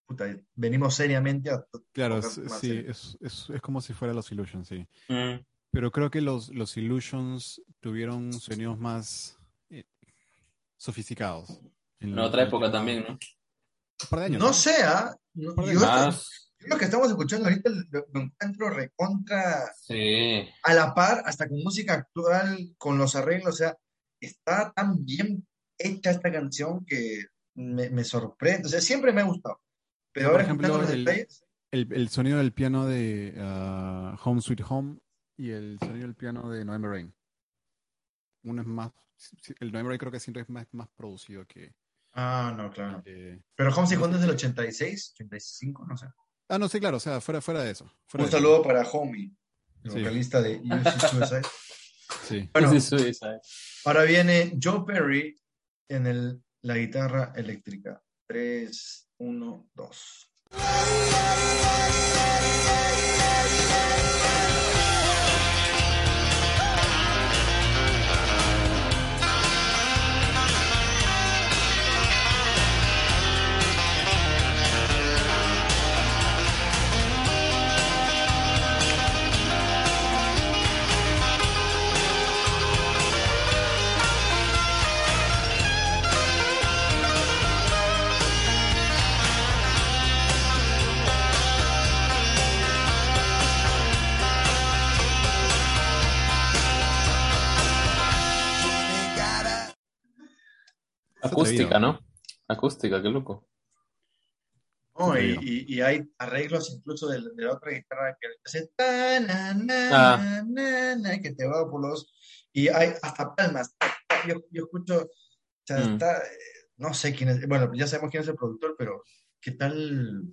puta, venimos seriamente a Claro, tocar es- más sí, es, es, es como si fuera los Illusions, sí. Mm. Pero creo que los, los Illusions tuvieron sonidos más eh, sofisticados. En la- otra época también, ¿no? Un par de años, No sé, ¿ah? No- Par de yo, Más. yo lo que estamos escuchando ahorita lo, lo encuentro recontra Sí. a la par, hasta con música actual, con los arreglos, o sea, está tan bien hecha esta canción que me, me sorprende, o sea, siempre me ha gustado. Pero Por ahora ejemplo, escuchando los el- detalles, El, el sonido del piano de ah, Home Sweet Home y el sonido del piano de November Rain. Uno es más. El November Rain creo que siempre es más, más producido que. Ah, no, claro. que- Pero Home Second es del 86, 85, no sé. Ah, no, sí, claro, o sea, fuera, fuera de eso. fuera Un de eso. saludo para Homie, el Sí. vocalista de UC Suicide. Sí. Bueno, sí. ahora viene Joe Perry en el, la guitarra eléctrica. 3, 1, 2. Acústica. ¿no? Acústica, qué loco. No, y, y- y hay arreglos incluso de, de la otra guitarra que hace ta, na, na, Ah. na, na, que te va por los. Y hay hasta palmas. Yo, yo escucho, o sea, Mm. está, no sé quién es, bueno, ya sabemos quién es el productor, pero qué tal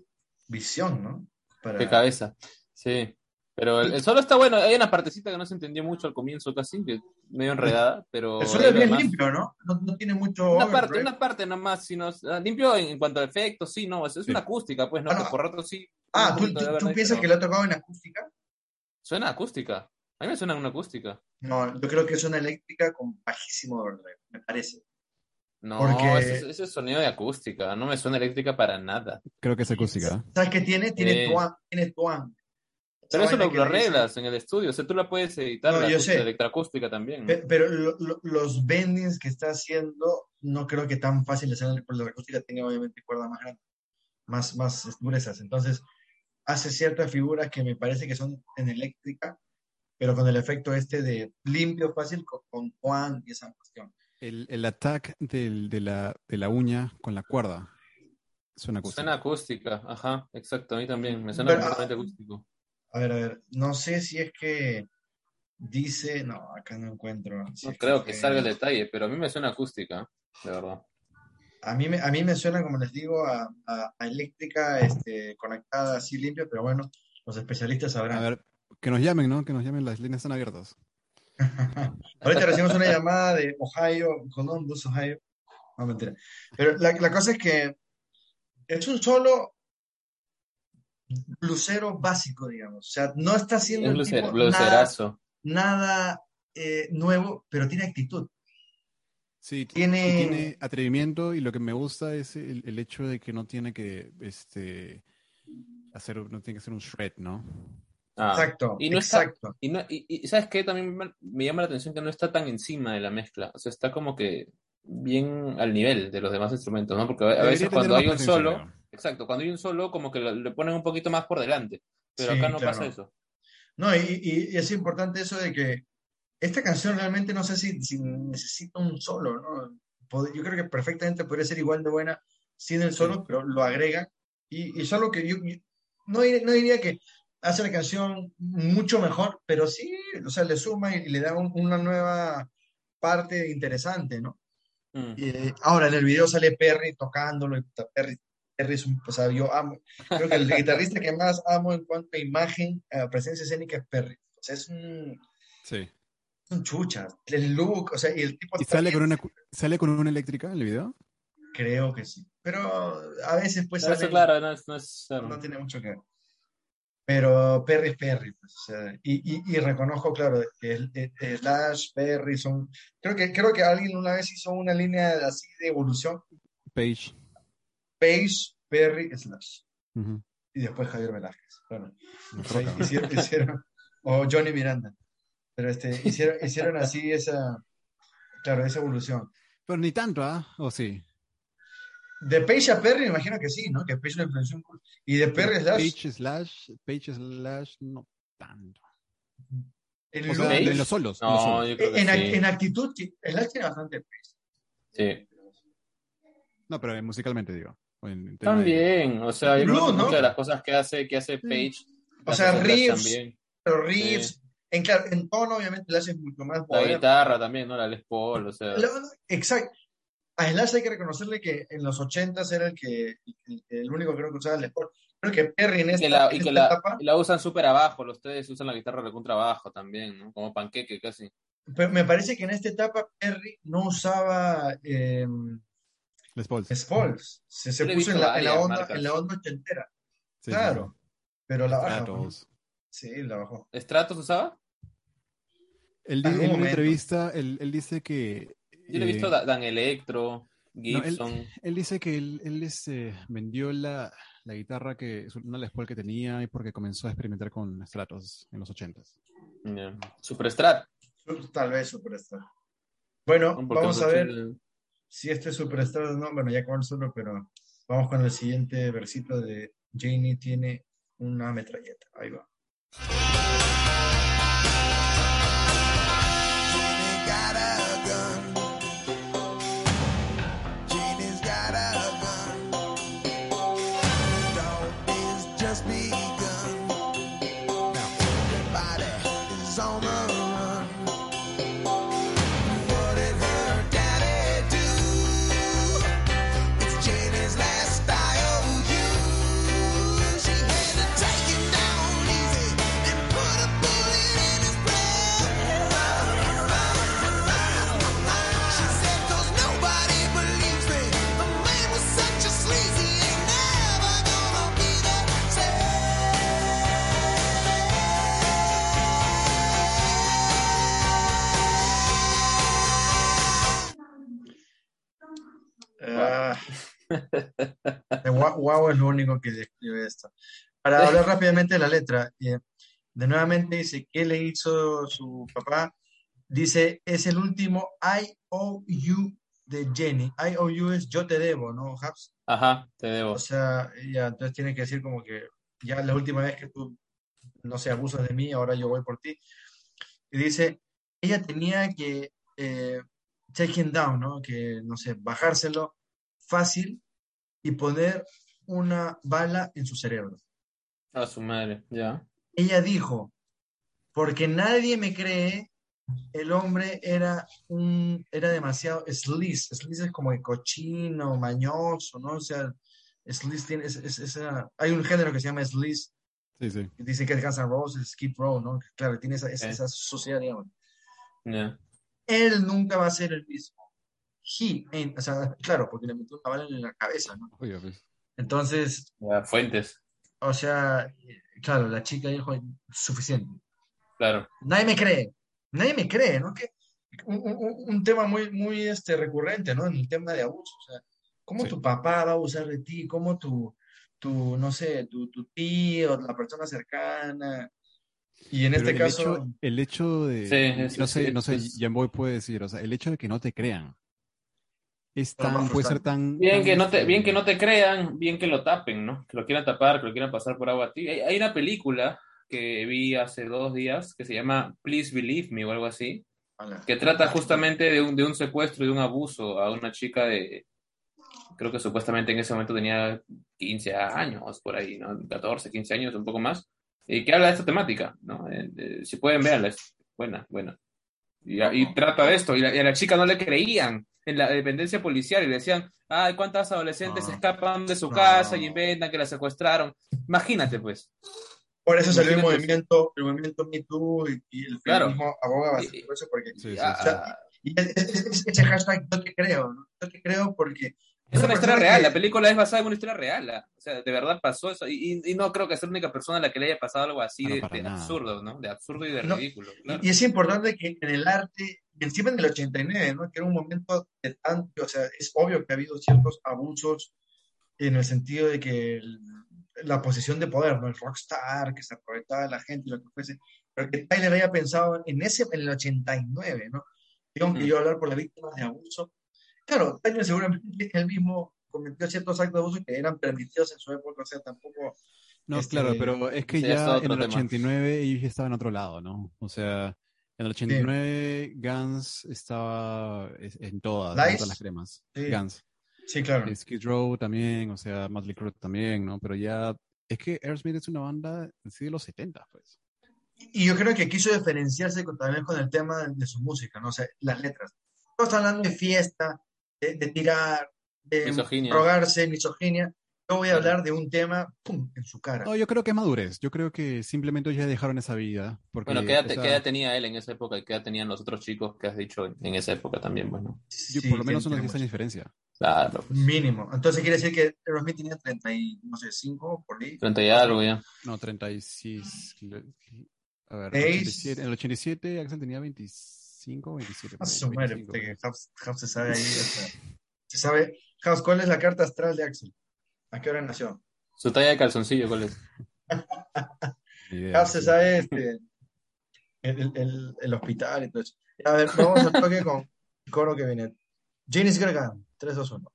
visión, ¿no? Para, Qué cabeza. Sí. Pero el, el solo está bueno. Hay una partecita que no se entendió mucho al comienzo casi, que medio enredada, pero... el solo es bien limpio, ¿no? No, no tiene mucho. Una parte, una parte nomás, sino, limpio en, en cuanto a efectos, sí, no, es, es Sí. una acústica, pues, ¿no? Ah, no. Por rato sí. Ah, ¿tú, piensas que lo ha tocado en acústica? Suena acústica. A mí me suena una acústica. No, yo creo que es una eléctrica con bajísimo overdrive, me parece. No, Porque- ese, es- ese es sonido de acústica, no me suena eléctrica para nada. Creo que es acústica. ¿eh? ¿Sabes qué tiene? Tiene tuan. Tiene tuan. Pero eso lo, lo arreglas en el estudio, o sea, tú la puedes editar, No, la yo sé. electroacústica también. Pero lo- lo- los bendings que está haciendo, no creo que tan fácil hacer, la acústica tiene obviamente cuerdas más grandes, más, más gruesas. Entonces, hace ciertas figuras que me parece que son en eléctrica, pero con el efecto este de limpio, fácil, con, con tuan y esa cuestión. El, el attack del- de, la, de la uña con la cuerda suena acústica. Suena acústica, ajá, exacto, a mí también, me suena Pero- completamente acústico. A ver, a ver, no sé si es que dice, no, acá no encuentro. si No creo que salga el detalle, pero a mí me suena acústica, de verdad. A mí, me, a mí me suena, como les digo, a, a- a eléctrica este, conectada así limpia, pero bueno, los especialistas sabrán. A ver, que nos llamen, ¿no? Que nos llamen, las líneas están abiertas. Ahorita recibimos una llamada de Ohio, Columbus, Ohio. No, mentira. Pero la, la cosa es que es un solo blusero básico, digamos. O sea, no está haciendo el tipo nada, nada eh, nuevo, pero tiene actitud. Sí, Tiene- tiene atrevimiento y lo que me gusta es el, el hecho de que no tiene que este hacer, no tiene que ser un shred, ¿no? Ah. Exacto, Y no está- exacto. Y, no, y, y ¿sabes qué? También me, me llama la atención que no está tan encima de la mezcla. O sea, está como que bien al nivel de los demás instrumentos, ¿no? Porque a, veces cuando hay un solo, creo. Exacto, cuando hay un solo, como que le ponen un poquito más por delante. Pero Sí, acá no claro. pasa eso. No, y, y- es importante eso de que esta canción realmente no sé si, si necesita un solo, ¿no? Yo creo que perfectamente podría ser igual de buena sin el solo, pero lo agregan. Y, y solo que yo, yo no, dir- no diría que hace la canción mucho mejor, pero sí, o sea, le suma y, le da un- una nueva parte interesante, ¿no? Mm. Eh, ahora en el video sale Perry tocándolo y Perry, Perry es un, o sea, yo amo, creo que el guitarrista que más amo en cuanto a imagen, a presencia escénica es Perry. O sea, es un, Sí. es un chucha, el look, o sea, y el tipo ¿Y sale con una sale con una eléctrica en el video? creo que sí, pero a veces pues Eso, sale- claro, no es, no es, claro. no tiene mucho que ver. Pero Perry es Perry, pues, o sea, y, y, y reconozco, claro, que el, el- el Slash, Perry son, creo que, creo que alguien una vez hizo una línea así de evolución, Page. Page, Perry, Slash. Y después Javier Velázquez. Bueno, hicieron, hicieron- o Johnny Miranda, pero este, hicieron, hicieron así esa, claro, esa evolución. Pero ni tanto, ¿ah? ¿O sí? De Page a Perry, me imagino que sí, ¿no? Que Page lo influenció un. Y de Perry Slash, Page slash, Page slash, no tanto. de los solos. los No, solos. yo creo que en, sí. en actitud, Slash tiene bastante Page. Sí. No, pero musicalmente digo. En de- También, o sea, yo creo No, que no. muchas de las cosas que hace, que hace Page, O sea, hace riffs, también. pero Reeves, en, claro, en tono, obviamente, Slash es mucho más La guitarra también, ¿no? La Les Paul, o sea. Exacto. A Slash hay que reconocerle que en los 80s era el que el, el único que creo que usaba el Les Paul. Creo que Perry en esta, que la, en y que esta la, etapa y la usan súper abajo, los tres usan la guitarra de contra abajo también, ¿no? Como panqueque casi. Pero me parece que en esta etapa Perry no usaba eh, Les Pauls. Spalls. Se, puso en la, en la onda, marcas. en la onda ochentera. Sí, sí, claro. Pero la baja. Stratos. Sí, la bajó. ¿Stratos usaba? Él, en una entrevista, él, él dice que... Yo le he visto eh, Da- Dan Electro, él- Gibson. Él dice que él, él, este, vendió la, la guitarra que, una Les Paul que tenía y porque comenzó a experimentar con Stratos en los 80s. ya. Super Strat. Tal vez Superstar. Bueno, vamos a ver 80 si este es Superstar no. Bueno, ya acabó el solo, pero vamos con el siguiente versito de Janie tiene una metralleta. Ahí va. gua- Guau es lo único que describe esto. Para hablar rápidamente de la letra, eh, de nuevamente dice, ¿qué le hizo su papá? Dice, es el último IOU de Jenny. IOU es yo te debo, ¿no, Habs? Ajá, te debo. O sea, ella entonces tiene que decir como que ya la última vez que tú, no sé, abusas de mí, ahora yo voy por ti. Y dice, ella tenía que eh, take him down, ¿no? Que, no sé, bajárselo fácil y poner una bala en su cerebro. A su madre, ya. Ella dijo, porque nadie me cree, el hombre era un, era demasiado sleaze. Sleaze es como el cochino, mañoso, ¿no? O sea, sleaze tiene, es- es- esa- hay un género que se llama sleaze, Sí, sí. que dicen que es Guns N' Roses, Skid Row, ¿no? Claro, tiene esa, esa, esa suciedad, digamos. Él nunca va a ser el mismo. He ain't- o sea, claro, porque le metió una bala en la cabeza, ¿no? Entonces, Fuentes, o sea, claro, la chica dijo, suficiente. claro. Nadie me cree, nadie me cree, ¿no? Que, un, un- un tema muy, muy este, recurrente, ¿no? En el tema de abuso. O sea, cómo Sí. tu papá va a abusar de ti, cómo tu, tu no sé, tu, tu tío, la persona cercana. Y en Pero este el caso, hecho, el hecho de, Sí, no sé, sí, no sé, es- Jamboy puede decir, o sea, el hecho de que no te crean es tan, puede ser tan, Bien tan, que, no te, bien que no te crean, bien que lo tapen, ¿no? Que lo quieran tapar, que lo quieran pasar por agua a ti. Hay, hay una película que vi hace dos días que se llama Please Believe Me o algo así, que trata justamente de un, de un secuestro y de un abuso a una chica de, creo que supuestamente en ese momento tenía 15 años, por ahí, ¿no? 14, 15 años, un poco más, y que habla de esta temática, ¿no? Eh, eh, si pueden verla, es buena, buena. Y, y trata de esto, y, la- y a la chica no le creían en la dependencia policial y le decían, ay, ¿cuántas adolescentes No. escapan de su No. casa y inventan que la secuestraron? Imagínate, pues. Por eso salió el movimiento, el movimiento Me Too y, y el Claro. feminismo aboga bastante Y- por eso, porque Sí, sí, Ah, sí. ah, y es- es- es- ese hashtag yo te creo, ¿no? Yo te creo porque Es esa una historia real, que- la película es basada en una historia real. la- O sea, de verdad pasó eso. Y, y- y no creo que sea la única persona a la que le haya pasado algo así no, de, de absurdo, ¿no? De absurdo y de No, ridículo. Y- claro. Y es importante que en el arte, encima en el 89, ¿no? Que era un momento de tanto, o sea, es obvio que ha habido ciertos abusos en el sentido de que el- la posición de poder, ¿no? El rockstar, que se aprovechaba de la gente y lo que fuese, pero que Tyler haya pensado en ese, en el 89, ¿no? Tengo que Ujú. yo hablar por las víctimas de abuso. Claro, Tyler seguramente él mismo cometió ciertos actos de abuso que eran permitidos en su época, o sea, tampoco... No, este, claro, pero es que sí, ya en el tema. 89 ellos ya estaban en otro lado, ¿no? O sea, en el 89 Guns estaba es- en todas, en todas las cremas. Sí. Guns. Sí, claro. Skid Row también, o sea, Motley Crue también, ¿no? Pero ya, es que Aerosmith es una banda sí, de los 70, pues. Y yo creo que quiso diferenciarse con- también con el tema de, de su música, ¿no? O sea, las letras. No está hablando de fiesta, de, de tirar, de Misoginia. drogarse, misoginia. Yo voy a hablar de un tema, ¡pum!, en su cara. No, yo creo que es madurez. Yo creo que simplemente ya dejaron esa vida. Porque, Bueno, ¿qué edad, o sea, qué edad tenía él en esa época y qué edad tenían los otros chicos que has dicho en, esa época también? Bueno, yo Sí, por lo menos unos 10 tiene años de diferencia. claro, pues, Mínimo. Entonces quiere decir que Aerosmith tenía 30 y, no sé, 5 por ahí. 30 y algo ya. No, 36. A ver, Seis. 87, en el 87 Axel tenía 25, 27. por A su madre, 25. puta, que House se sabe ahí. o sea, se sabe. House, ¿cuál es la carta astral de Axel? ¿A qué hora nació? Su talla de calzoncillo, ¿cuál es? House se sabe este, el, el- el- el hospital y todo eso. A ver, vamos al toque con el coro que viene. Janis Gregan, 3, 2, 1.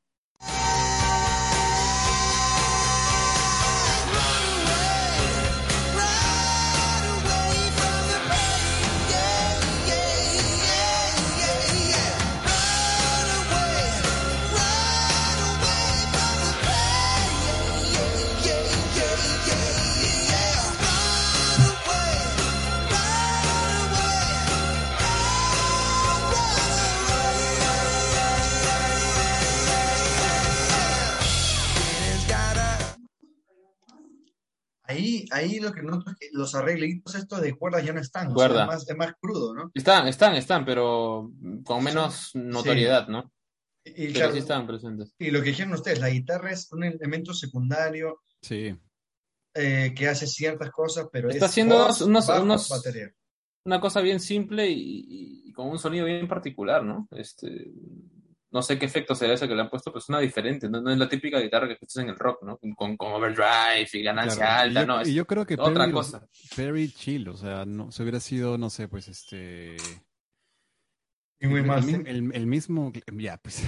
Ahí, ahí lo que noto es que los arreglitos estos de cuerdas ya no están. o sea, Cuerda. es, más, es más crudo, ¿no? Están, están, están, pero con menos notoriedad, ¿no? Y, Pero claro, sí están presentes. y lo que dijeron ustedes, la guitarra es un elemento secundario Sí. eh, que hace ciertas cosas, pero Está es haciendo voz, unos- bajo, unos- batería. Una cosa bien simple y con un sonido bien particular, ¿no? Este, no sé qué efecto será ese que le han puesto, pero suena diferente, no, no es la típica guitarra que escuchas en el rock, ¿no? Con, con overdrive y ganancia Claro, y alta, yo, ¿no? y Es yo creo que otra Perry, cosa. Perry chill, o sea, no, se hubiera sido, no sé, pues este. Y muy el, el- el mismo, ya, pues.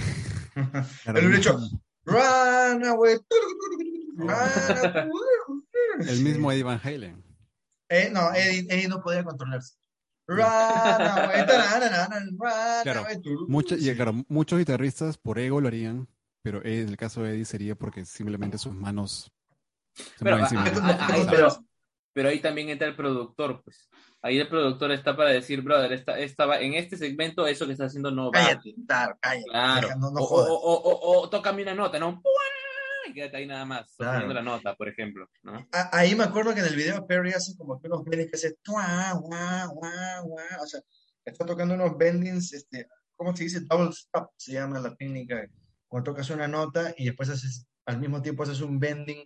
El hecho, mismo, Run away. Run away. el mismo Eddie Van Halen. Eh, no, Eddie, Eddie no podía controlarse. Claro. Mucha- y, claro, muchos guitarristas por ego lo harían, pero en el caso de Eddie sería porque simplemente sus manos se Pero, mueven ah, ah, ah, ahí- pero- pero ahí también entra el productor, pues. Ahí el productor está para decir, brother, esta, esta va- en este segmento eso que está haciendo no va. Cállate, claro, cállate. Claro. Deja, no, no o, jodas. o, o, o- o tócame una nota, ¿no? Y quédate ahí nada más, Claro. sosteniendo la nota, por ejemplo, ¿no? Ahí me acuerdo que en el video Perry hace como que unos bendings que hace tua, guau, guau, guau. O sea, está tocando unos bendings, este, ¿cómo se dice? Double stop se llama la técnica. Cuando tocas una nota y después haces, al mismo tiempo haces un bending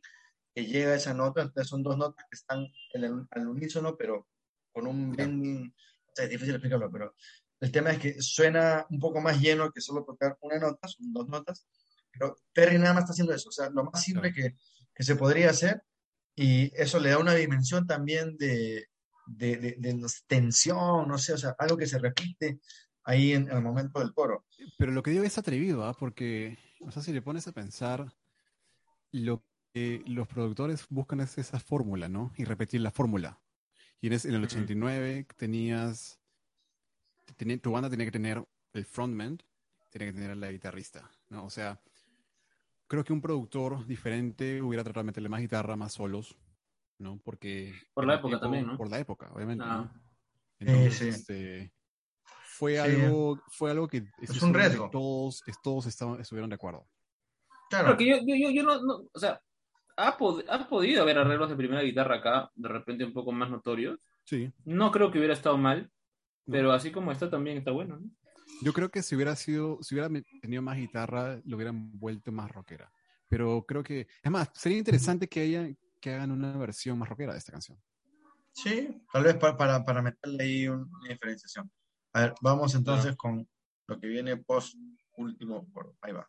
que llega a esa nota. Entonces son dos notas que están en el- al unísono, pero con un bending. O sea, es difícil explicarlo, pero El tema es que suena un poco más lleno que solo tocar una nota, son dos notas, pero Terry nada más está haciendo eso, o sea, lo más simple que, que se podría hacer y eso le da una dimensión también de, de, de- de tensión, no sé, o sea, algo que se repite ahí en, el momento del coro. Pero lo que digo es atrevido, ¿ah? Porque, o sea, si le pones a pensar, lo que los productores buscan es esa fórmula, ¿no? Y repetir la fórmula. Y en, en el Ujú. 89 tenías, tenía- tu banda tenía que tener el frontman, tenía que tener la guitarrista, ¿no? O sea, creo que un productor diferente hubiera tratado de meterle más guitarra, más solos, ¿no? Porque... Por la época también, ¿no? Por la época, obviamente, Ah. ¿no? Entonces, sí. este, fue Sí. algo, fue algo que estoy un riesgo. Todos, es- todos estaban, estuvieron de acuerdo. Claro, Porque yo, yo, yo, yo no, no- o sea, ha, pod- ha podido haber arreglos de primera guitarra acá, de repente un poco más notorios. Sí. No creo que hubiera estado mal, No. pero así como está también está bueno, ¿no? Yo creo que si hubiera sido, si hubiera tenido más guitarra, lo hubieran vuelto más rockera. Pero creo que, es más, sería interesante que haya, que hagan una versión más rockera de esta canción. sí, tal vez pa- para, para meterle ahí un- una diferenciación. A ver, vamos entonces con lo que viene post último coro. Ahí va.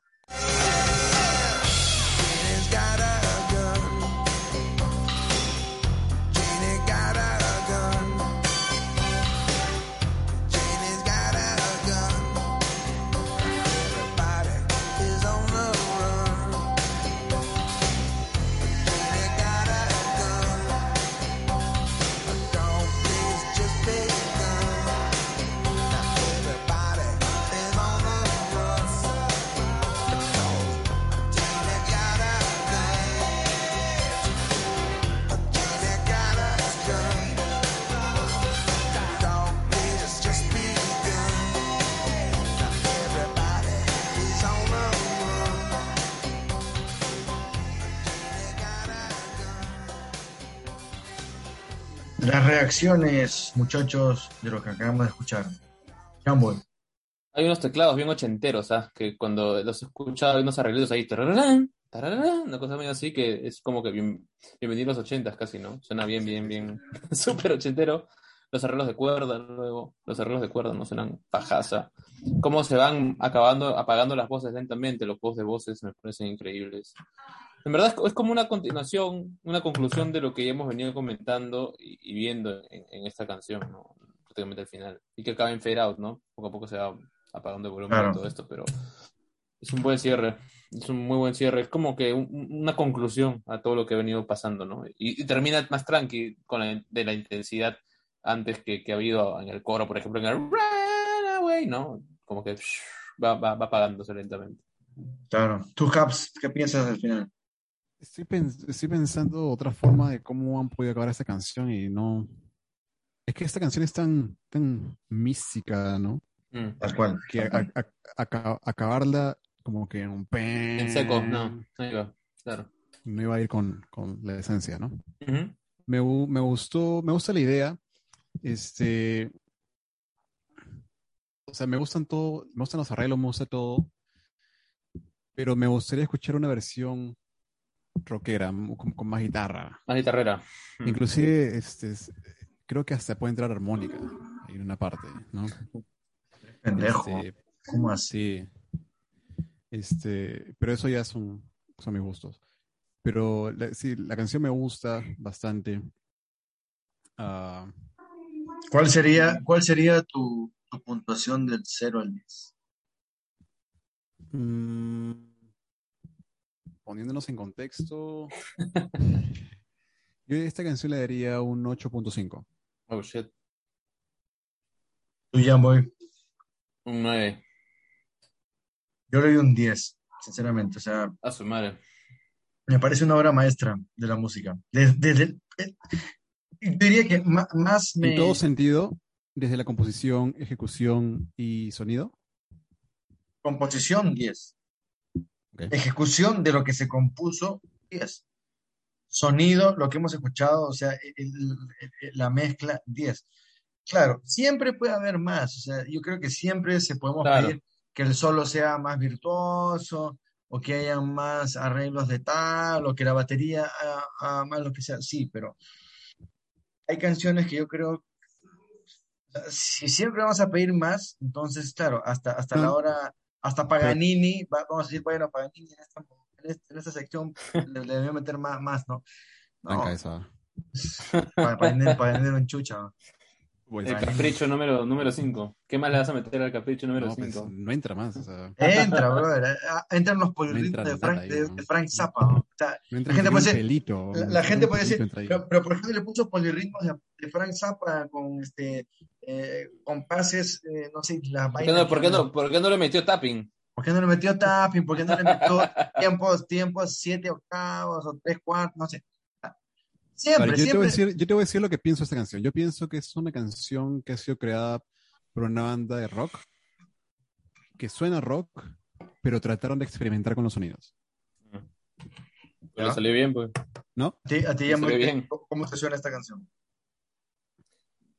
Las reacciones, muchachos, de lo que acabamos de escuchar. Jamboy. Hay unos teclados bien ochenteros, ¿ah? Que cuando los he escuchado, hay unos arreglitos ahí, tarararán, tarararán, una cosa medio así que es como que bien, bienvenido a los ochentas casi, ¿no? Suena bien, bien, bien, súper ochentero. Los arreglos de cuerda, luego, los arreglos de cuerda no suenan pajaza. Cómo se van acabando, apagando las voces lentamente, los juegos de voces me parecen increíbles. En verdad es, como una continuación, una conclusión de lo que ya hemos venido comentando y, y viendo en, en esta canción, ¿no? Prácticamente al final. Y que acaba en fade out, ¿no? Poco a poco se va apagando el volumen Claro. y todo esto, pero es un buen cierre. Es un muy buen cierre. Es como que un- una conclusión a todo lo que ha venido pasando, ¿no? Y, y termina más tranqui con la, de la intensidad antes que, que ha habido en el coro, por ejemplo, en el Run Away, ¿no? Como que psh, va, va, va apagándose lentamente. Claro. Tú, Caps, ¿qué piensas al final? Estoy, pens- estoy pensando otra forma de cómo han podido acabar esta canción y no... Es que esta canción es tan, tan mística, ¿no? Mm. Tal cual. Que a- a- a- aca- acabarla como que en un pen... En seco, no. Ahí va, claro. No iba a ir con, con la esencia, ¿no? Me, me gustó, me gusta la idea. Este, o sea, me gustan todo, me gustan los arreglos, me gusta todo. Pero me gustaría escuchar una versión rockera, m- con, con más guitarra. Más guitarrera. Mm. Inclusive, este, es- creo que hasta puede entrar armónica en una parte, ¿no? Pendejo. Este, ¿Cómo así? Sí. Este, pero eso ya son, son mis gustos. Pero la, sí, la canción me gusta bastante. Ah, ¿Cuál sería, cuál sería tu, tu puntuación del 0 al 10? mm, poniéndonos en contexto, yo a esta canción le daría un 8.5. Oh, shit. Tú, Jamboy. Un 9. Yo le doy un 10, sinceramente. O sea, A su madre. me parece una obra maestra de la música. Desde, eh, diría que más me... En todo sentido, desde la composición, ejecución y sonido. Composición, 10. Ejecución de lo que se compuso, 10. Sonido, lo que hemos escuchado, o sea, el- el- el- la mezcla, 10. Claro, siempre puede haber más. O sea, yo creo que siempre se podemos Claro. pedir que el solo sea más virtuoso, o que haya más arreglos de tal, o que la batería haga, haga más lo que sea. Sí, pero hay canciones que yo creo, Si siempre vamos a pedir más, entonces, claro, hasta, hasta la No. hora, hasta Paganini, va- vamos a decir, bueno, Paganini en esta, en esta, en esta sección le, le debió meter más, más, ¿no? No, esa. para, para vender, para vender un chucha, ¿no? Pues, El capricho número 5. ¿Qué más le vas a meter al capricho número no, pues, 5? no entra más. O sea, Entra, brother, entran los polirritmos entra de Frank, ahí, de, ¿no? de Frank Zappa, ¿no? O sea, no entra La gente puede decir- pelito. la, ni la un gente puede decir, pelito entra ahí. pero, pero por ejemplo le puso polirritmos de, de Frank Zappa con este eh, compases, eh, no sé, la ¿Por qué, no, por, qué no, ¿Por qué no le metió tapping? ¿Por qué no le metió tapping? ¿Por qué no le metió tiempos, tiempos, siete octavos o tres cuartos? No sé. Siempre, Vale, yo, te voy a siempre. decir, yo te voy a decir lo que pienso de esta canción. Yo pienso que es una canción que ha sido creada por una banda de rock que suena rock, pero trataron de experimentar con los sonidos. Pero Ya. salió bien, pues. ¿no? A ti, a ti Me ya muy- bien. ¿Cómo te suena esta canción?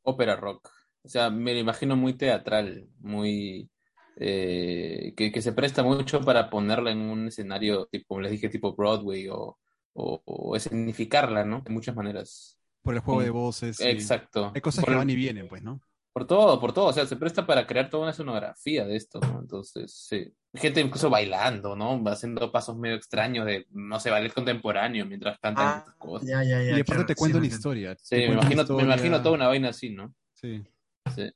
Ópera rock. O sea, me lo imagino muy teatral, muy... eh, que, que se presta mucho para ponerla en un escenario, tipo, como les dije, tipo Broadway o, o, o escenificarla, ¿no? De muchas maneras. Por el juego Mm. de voces. y- Exacto. Hay cosas por, que van y vienen, pues, ¿no? por todo, por todo. O sea, se presta para crear toda una escenografía de esto, ¿no? Entonces, sí. Gente incluso bailando, ¿no? Haciendo pasos medio extraños de, no sé, ballet contemporáneo mientras cantan Ah, cosas. ya, ya, ya. y aparte claro, te sí, cuento me una historia. Sí, me imagino, me historia- imagino toda una vaina así, ¿no? Sí. Sí.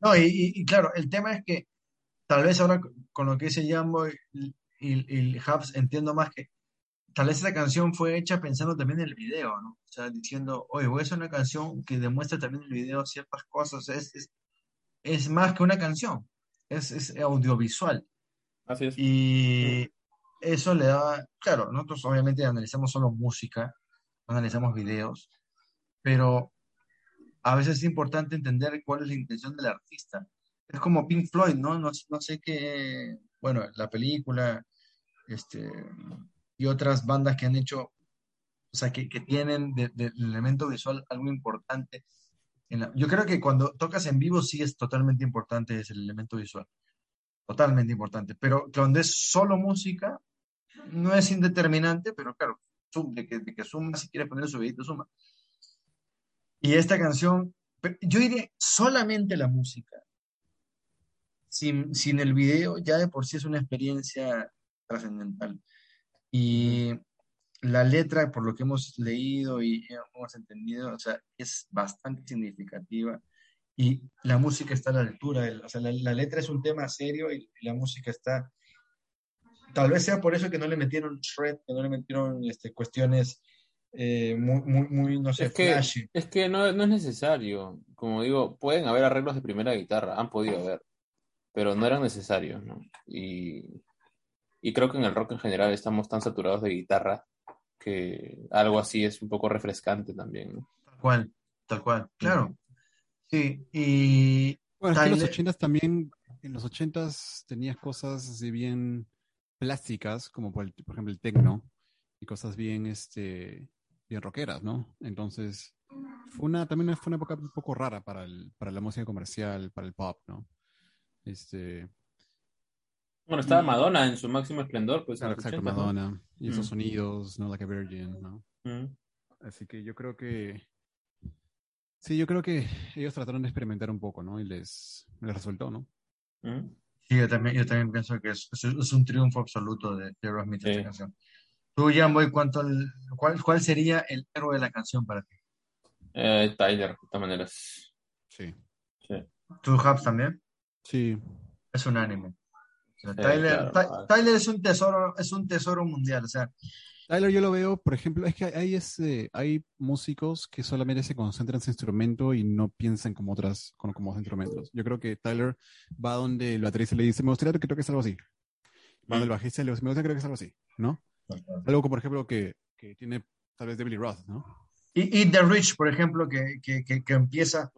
No, y, y- y claro, el tema es que tal vez ahora con lo que dice Jambo y, y, Hubs entiendo más que tal vez esta canción fue hecha pensando también en el video, ¿no? O sea, diciendo, oye, voy a hacer una canción que demuestra también en el video ciertas cosas. Es, es, es más que una canción, es, es audiovisual. Así es. Y eso le da, claro, nosotros obviamente analizamos solo música, analizamos videos, pero a veces es importante entender cuál es la intención del artista. Es como Pink Floyd, ¿no? No, sé qué, bueno, la película, este, y otras bandas que han hecho, o sea, que, tienen de- del elemento visual algo importante. Yo creo que cuando tocas en vivo sí es totalmente importante es el elemento visual, totalmente importante, pero cuando es solo música, no es indeterminante, pero claro, sum- de que, de que suma, si quieres poner su videito, suma. Y esta canción, yo diría solamente la música, sin, sin el video, ya de por sí es una experiencia trascendental. Y la letra, por lo que hemos leído y hemos entendido, o sea, es bastante significativa. Y la música está a la altura, o sea, la, la letra es un tema serio y, y la música está... Tal vez sea por eso que no le metieron shred, que no le metieron este, cuestiones eh, muy, muy, muy, no sé, Es que, flashy. es que no, no es necesario. Como digo, pueden haber arreglos de primera guitarra, han podido haber, pero no eran necesarios, ¿no? Y, y creo que en el rock en general estamos tan saturados de guitarra que algo así es un poco refrescante también, ¿no? Tal cual, tal cual, claro. Sí, y Bueno, es que en los ochentas también, en los ochentas tenías cosas así bien plásticas, como por, el- por ejemplo el techno, y cosas bien, este, bien rockeras, ¿no? Entonces, fue una, también fue una época un poco rara para el, para la música comercial, para el pop, ¿no? Este, Bueno, estaba Madonna en su máximo esplendor, pues claro, exacto, 80, ¿no? Madonna, y esos Mm. sonidos, ¿no? Like a Virgin, ¿no? Mm. Así que yo creo que. Sí, yo creo que ellos trataron de experimentar un poco, ¿no? Y les, les resultó, ¿no? Mm. sí, yo también, yo también pienso que es, es- es un triunfo absoluto de, de Aerosmith esta Sí. canción. Tú, Jamboy, ¿cuánto el- cuál, ¿cuál sería el héroe de la canción para ti? Eh, Tyler, de todas maneras. Sí. ¿Tú, Hubs, también? Sí. Es unánime. O sea, Sí, Tyler, claro. Tyler es un tesoro, es un tesoro mundial. O sea, Tyler, yo lo veo, por ejemplo, es que hay, ese, hay músicos que solamente se concentran en su instrumento y no piensan como otras, como, como otros instrumentos. Yo creo que Tyler va donde el baterista le dice, me gustaría que toques algo así. Va donde el bajista le dice, me gustaría que toques algo así, ¿no? Algo como, por ejemplo, que, que tiene tal vez David Lee Roth, ¿no? y, y The Rich, por ejemplo, que, que, que, que empieza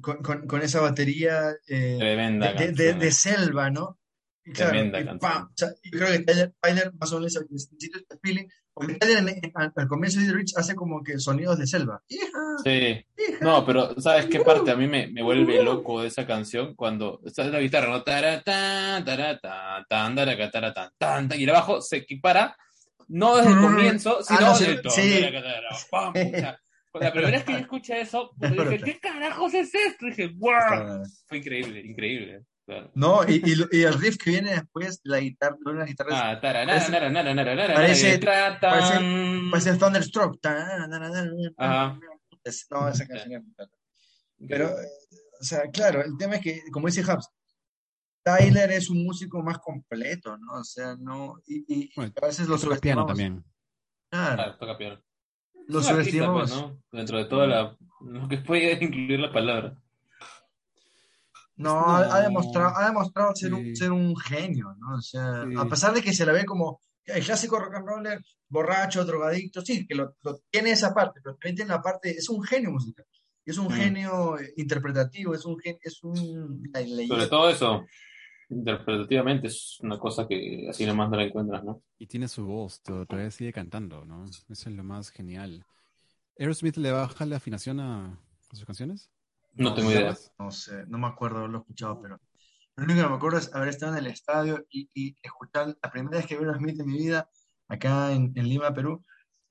con, con, con esa batería eh, Tremenda de, de, de- de selva, ¿no? Y claro, Tremenda y. O sea, yo creo que Tyler, Tyler más o menos al principio este feeling, porque Tyler en- en- al, al comienzo de The Rich hace como que sonidos de selva. ¡Hija! Sí. ¡Hija! No, pero ¿sabes qué parte a mí me, me vuelve loco de esa canción? Cuando está la guitarra, ¿no? Taratán, taratán, tan, taratán, tan, tan, y el bajo se equipara, no desde el comienzo, Ah, sino no, desde sí, pam, o sea, La primera vez que yo escuché eso, dije. ¿qué carajos es esto? Y dije, ¡wow! Fue increíble, increíble. No, y, y, el riff que viene después, la guitarra, una guitarra Ah, Parece- nara, nara, parece- parece- parece na- Ajá. Es- No, esa canción. Pero, o sea, claro, el tema es que, como dice Hubs, Tyler es un músico más completo, ¿no? O sea, no. Y, y Bueno, a veces lo Toca piano subestimamos. también. Claro, Ah, toca piano. lo Es un artista, subestimamos. pues, ¿no? Dentro de toda la. Lo que puede incluir la palabra. No, No. ha, ha demostrado, ha demostrado ser, un, ser un genio, ¿no? O sea, Sí. a pesar de que se la ve como el clásico rock and roller, borracho, drogadicto, sí, que lo, lo- tiene esa parte, pero también tiene la parte, es un genio musical, es un Mm. genio eh, interpretativo, es un es un Sobre todo eso, interpretativamente, es una cosa que así nomás no la encuentras, ¿no? Y tiene su voz, to- todavía sigue cantando, ¿no? Eso es lo más genial. ¿Aerosmith le baja la afinación a, a sus canciones? No tengo idea. No sé, no me acuerdo haberlo escuchado, pero lo único que me acuerdo es haber estado en el estadio y, y escuchar la primera vez que vi a Smith en mi vida, acá en, en Lima, Perú,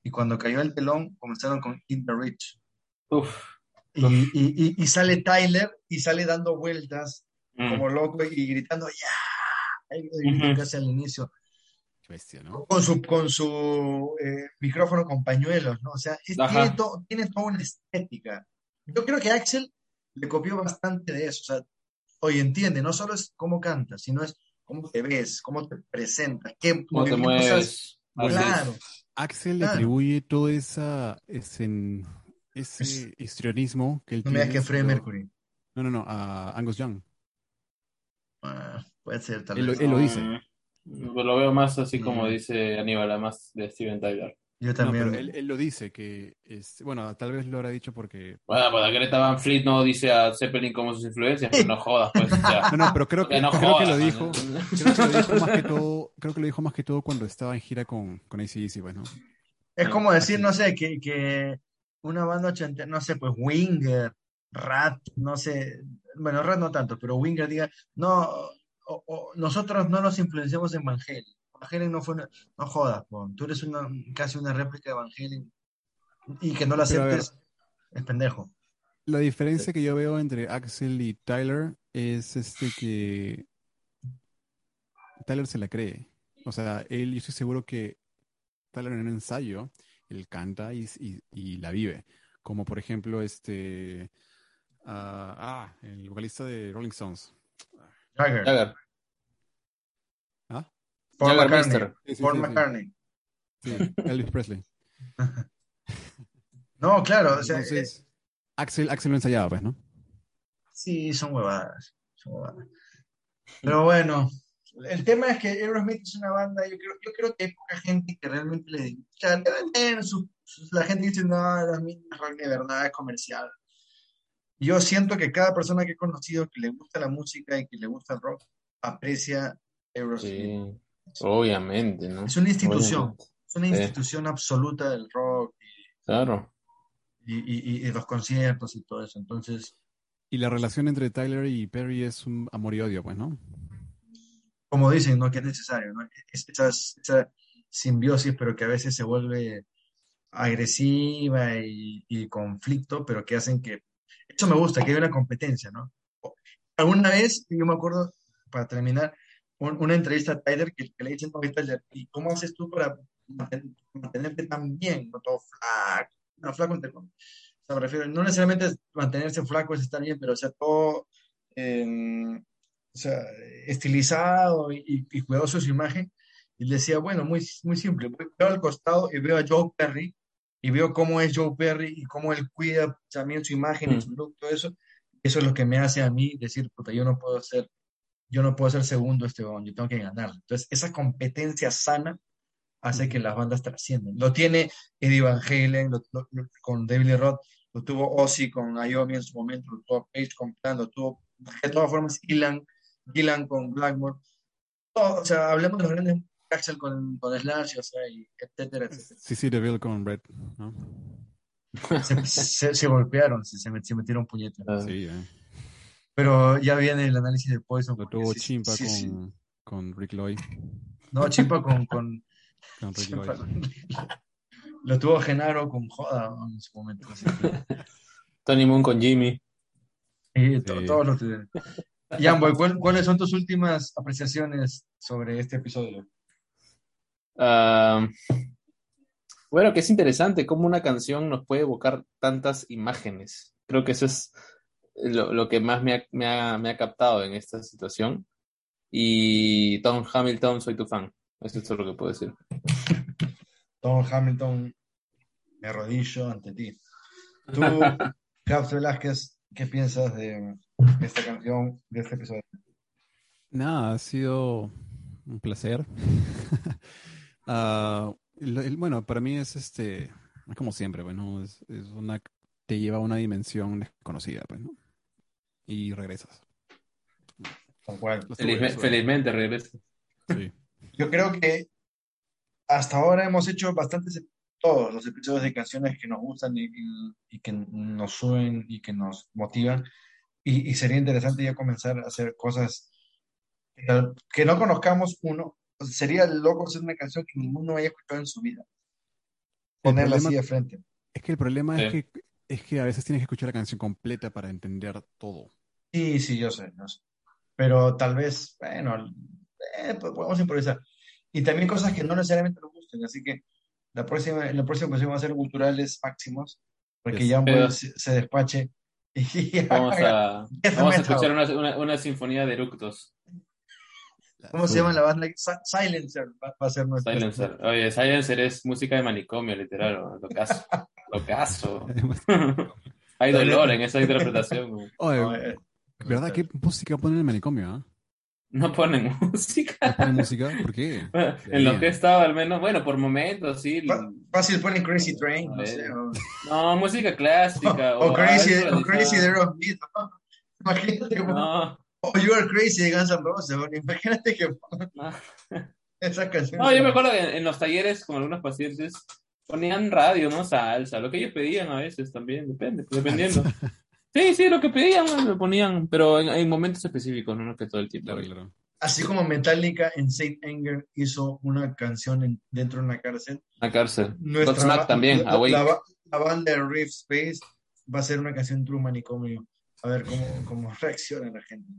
y cuando cayó el telón, comenzaron con In the Rich. Uf. Y, y, y, y sale Tyler y sale dando vueltas Mm. como loco y gritando ¡Ya! Ahí el grito Ujú. que hace al inicio. ¿no? Con su, con su eh, micrófono con pañuelos, ¿no? O sea, es- tiene, to- tiene toda una estética. Yo creo que Axel le copió bastante de eso. O sea, hoy entiende, no solo es cómo cantas, sino es cómo te ves, cómo te presentas, qué ¿Cómo te mueves? Claro. Axel le Claro. atribuye todo esa, ese, ese histrionismo que él No me digas tiene. que Freddie Mercury. No, no, no, a Angus Young. Ah, puede ser, tal Él vez. él lo dice. Mm, Lo veo más así como Mm. dice Aníbal, más de Steven Tyler. Yo No, también. pero él, él lo dice, que es, bueno, tal vez lo habrá dicho porque... Bueno, pues Greta Van Fleet no dice a Zeppelin como sus influencias, pero no jodas, pues. ya. No, no, pero creo que, no creo que lo dijo, creo que lo dijo más que todo, creo que lo dijo más que todo cuando estaba en gira con, con AC/DC, pues, ¿no? Es No, como decir, no sé, que, que una banda ochenta, no sé, pues Winger, Rat, no sé, bueno, Rat no tanto, pero Winger diga, no, o- o nosotros no nos influenciamos en Van Halen. Van Halen no fue una, no jodas, tú eres una, casi una réplica de Van Halen y que no la aceptes es pendejo. La diferencia que yo veo entre Axel y Tyler es este que Tyler se la cree. O sea, él, yo estoy seguro que Tyler en un ensayo, él canta y, y- y la vive. Como por ejemplo, este. Ah, ah, el vocalista de Rolling Stones. Jagger, Jagger, ¿Ah? Paul Jagger McCartney. Sí, sí, Paul sí. McCartney. Sí, Elvis Presley. No, claro, o sea, eh, Entonces, Axel, Axel lo ensayaba, pues, ¿no? Sí, son huevadas. son huevadas. Pero bueno, el tema es que Aerosmith es una banda, yo creo, yo creo que hay poca gente que realmente le o sea, deben tener su- su- la gente dice, no, Aerosmith es rock de verdad, es comercial. Yo siento que cada persona que he conocido que le gusta la música y que le gusta el rock, aprecia Aerosmith. Sí, obviamente, ¿no? Es una institución, Obviamente. es una Sí. institución absoluta del rock Claro. y, y- y los conciertos y todo eso. Entonces, Y la relación entre Tyler y Perry es un amor y odio, pues, ¿no? como dicen, ¿no? Que es necesario, ¿no? Es- esas- esa simbiosis, pero que a veces se vuelve agresiva y, y conflicto, pero que hacen que... Eso me gusta, que hay una competencia, ¿no? Alguna vez, yo me acuerdo, para terminar, un- una entrevista a Tyler que, que le dicen, "Oye, Tyler, ¿y cómo haces tú para manten- mantenerte tan bien, no todo flaco? No, flaco entre. O sea, me no necesariamente es mantenerse flaco es estar bien, pero o sea, todo... em, o sea, estilizado y, y- su imagen. Y le decía, bueno, muy, muy simple, voy- al costado y veo a Joe Perry y veo cómo es Joe Perry y cómo él cuida también su imagen Mm. su look, todo eso. Eso es lo que me hace a mí decir, puta, yo no puedo ser, yo no puedo ser segundo este bon, yo tengo que ganar. Entonces, esa competencia sana hace que las bandas trasciendan. Lo tiene Eddie Van Halen lo- lo- lo- con David Lee Roth, lo tuvo Ozzy con Iommi en su momento, lo tuvo Page con Plan, lo tuvo, de todas formas, Ilan, Gillan con Blackmore. Todo, o sea, hablemos de los grandes Axel con, con Slash, o sea, y etcétera, etcétera. Sí, sí, Deville con Red, ¿no? Se, se- se golpearon, se, se met- se metieron puñetas. Ah, Sí, eh. Pero ya viene el análisis de Poison. Lo tuvo sí, Chimpa sí, sí. con, con Rick Lloyd. No, Chimpa con, con, Con Rick Chimpa Lloyd. con- Lo tuvo Genaro con Joda ¿no? en su momento. Tony Moon con Jimmy. y to- Sí. todos los tuvieron. Jamboy, ¿cuál- ¿cuáles son tus últimas apreciaciones sobre este episodio? Bueno, que es interesante cómo una canción nos puede evocar tantas imágenes. Creo que eso es lo, lo que más me ha, me ha- me ha captado en esta situación. Y Tom Hamilton, soy tu fan. Eso es todo lo que puedo decir. Tom Hamilton, me arrodillo ante ti. Tú, Caps Velázquez, ¿qué piensas de esta canción, de este episodio? Nada, ha sido un placer. Ah, el- el- bueno, para mí es este, es como siempre, bueno, es, es una, te lleva a una dimensión desconocida, pues, ¿no? Y regresas. Felizme- felizmente regresa. sí. Yo creo que hasta ahora hemos hecho bastantes, todos los episodios de canciones que nos gustan y, y- y que nos suben y que nos motivan. Y, y sería interesante ya comenzar a hacer cosas que, que no conozcamos uno. O sea, sería loco hacer una canción que ninguno haya escuchado en su vida. Ponerla problema- así de frente. Es que el problema es que es que a veces tienes que escuchar la canción completa para entender todo. Sí, sí, yo sé, yo sé. Pero tal vez, bueno, eh, pues podemos improvisar. Y también cosas que no necesariamente nos gusten. Así que la próxima, en la próxima ocasión va a ser culturales máximos, porque Yes. ya Pero- se, se despache. Y Vamos a, vamos a escuchar una, una, una sinfonía de eructos. ¿Cómo se llama la banda? Si- Silencer va, a ser nuestra. Silencer. Oye, Silencer es música de manicomio, literal. ¿no? Lo caso. Lo caso. Hay dolor en esa interpretación. Oye, No, eh, ¿verdad qué música ponen en el manicomio? ah? No ponen música. ¿No ponen música? ¿Por qué? En lo que he estado, al menos, bueno, por momentos, sí. Fácil ponen Crazy Train, no sé. O, No, música clástica. o Crazy, a veces o Crazy de ¿no? Imagínate No, O You Are Crazy de Guns N' Roses. Imagínate que no. esa canción. No, yo me acuerdo que en, en los talleres con algunos pacientes ponían radio, ¿no? Salsa, lo que ellos pedían a veces también, depende, pues, dependiendo. Sí, sí, lo que pedían, lo ponían, pero en, en momentos específicos, no, no que todo el tiempo. Claro, claro. Así como Metallica en Saint Anger hizo una canción en- dentro de una cárcel, La cárcel. nuestra también, la, la la banda de Riff Space va a hacer una canción True Manicomio. A ver cómo, cómo reacciona la gente.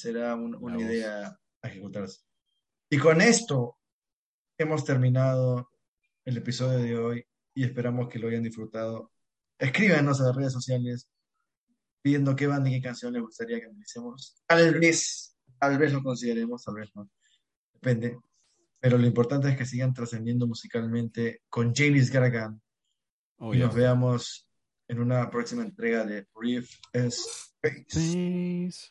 Será un- una Vamos. idea a ejecutarse. Y con esto hemos terminado el episodio de hoy y esperamos que lo hayan disfrutado. Escríbanos a las redes sociales pidiendo qué banda y qué canción les gustaría que analicemos. Tal vez, tal vez lo consideremos, tal vez no. Depende. Pero lo importante es que sigan trascendiendo musicalmente con James Gargan Oh, y nos veamos en una próxima entrega de Riff Space. Peace.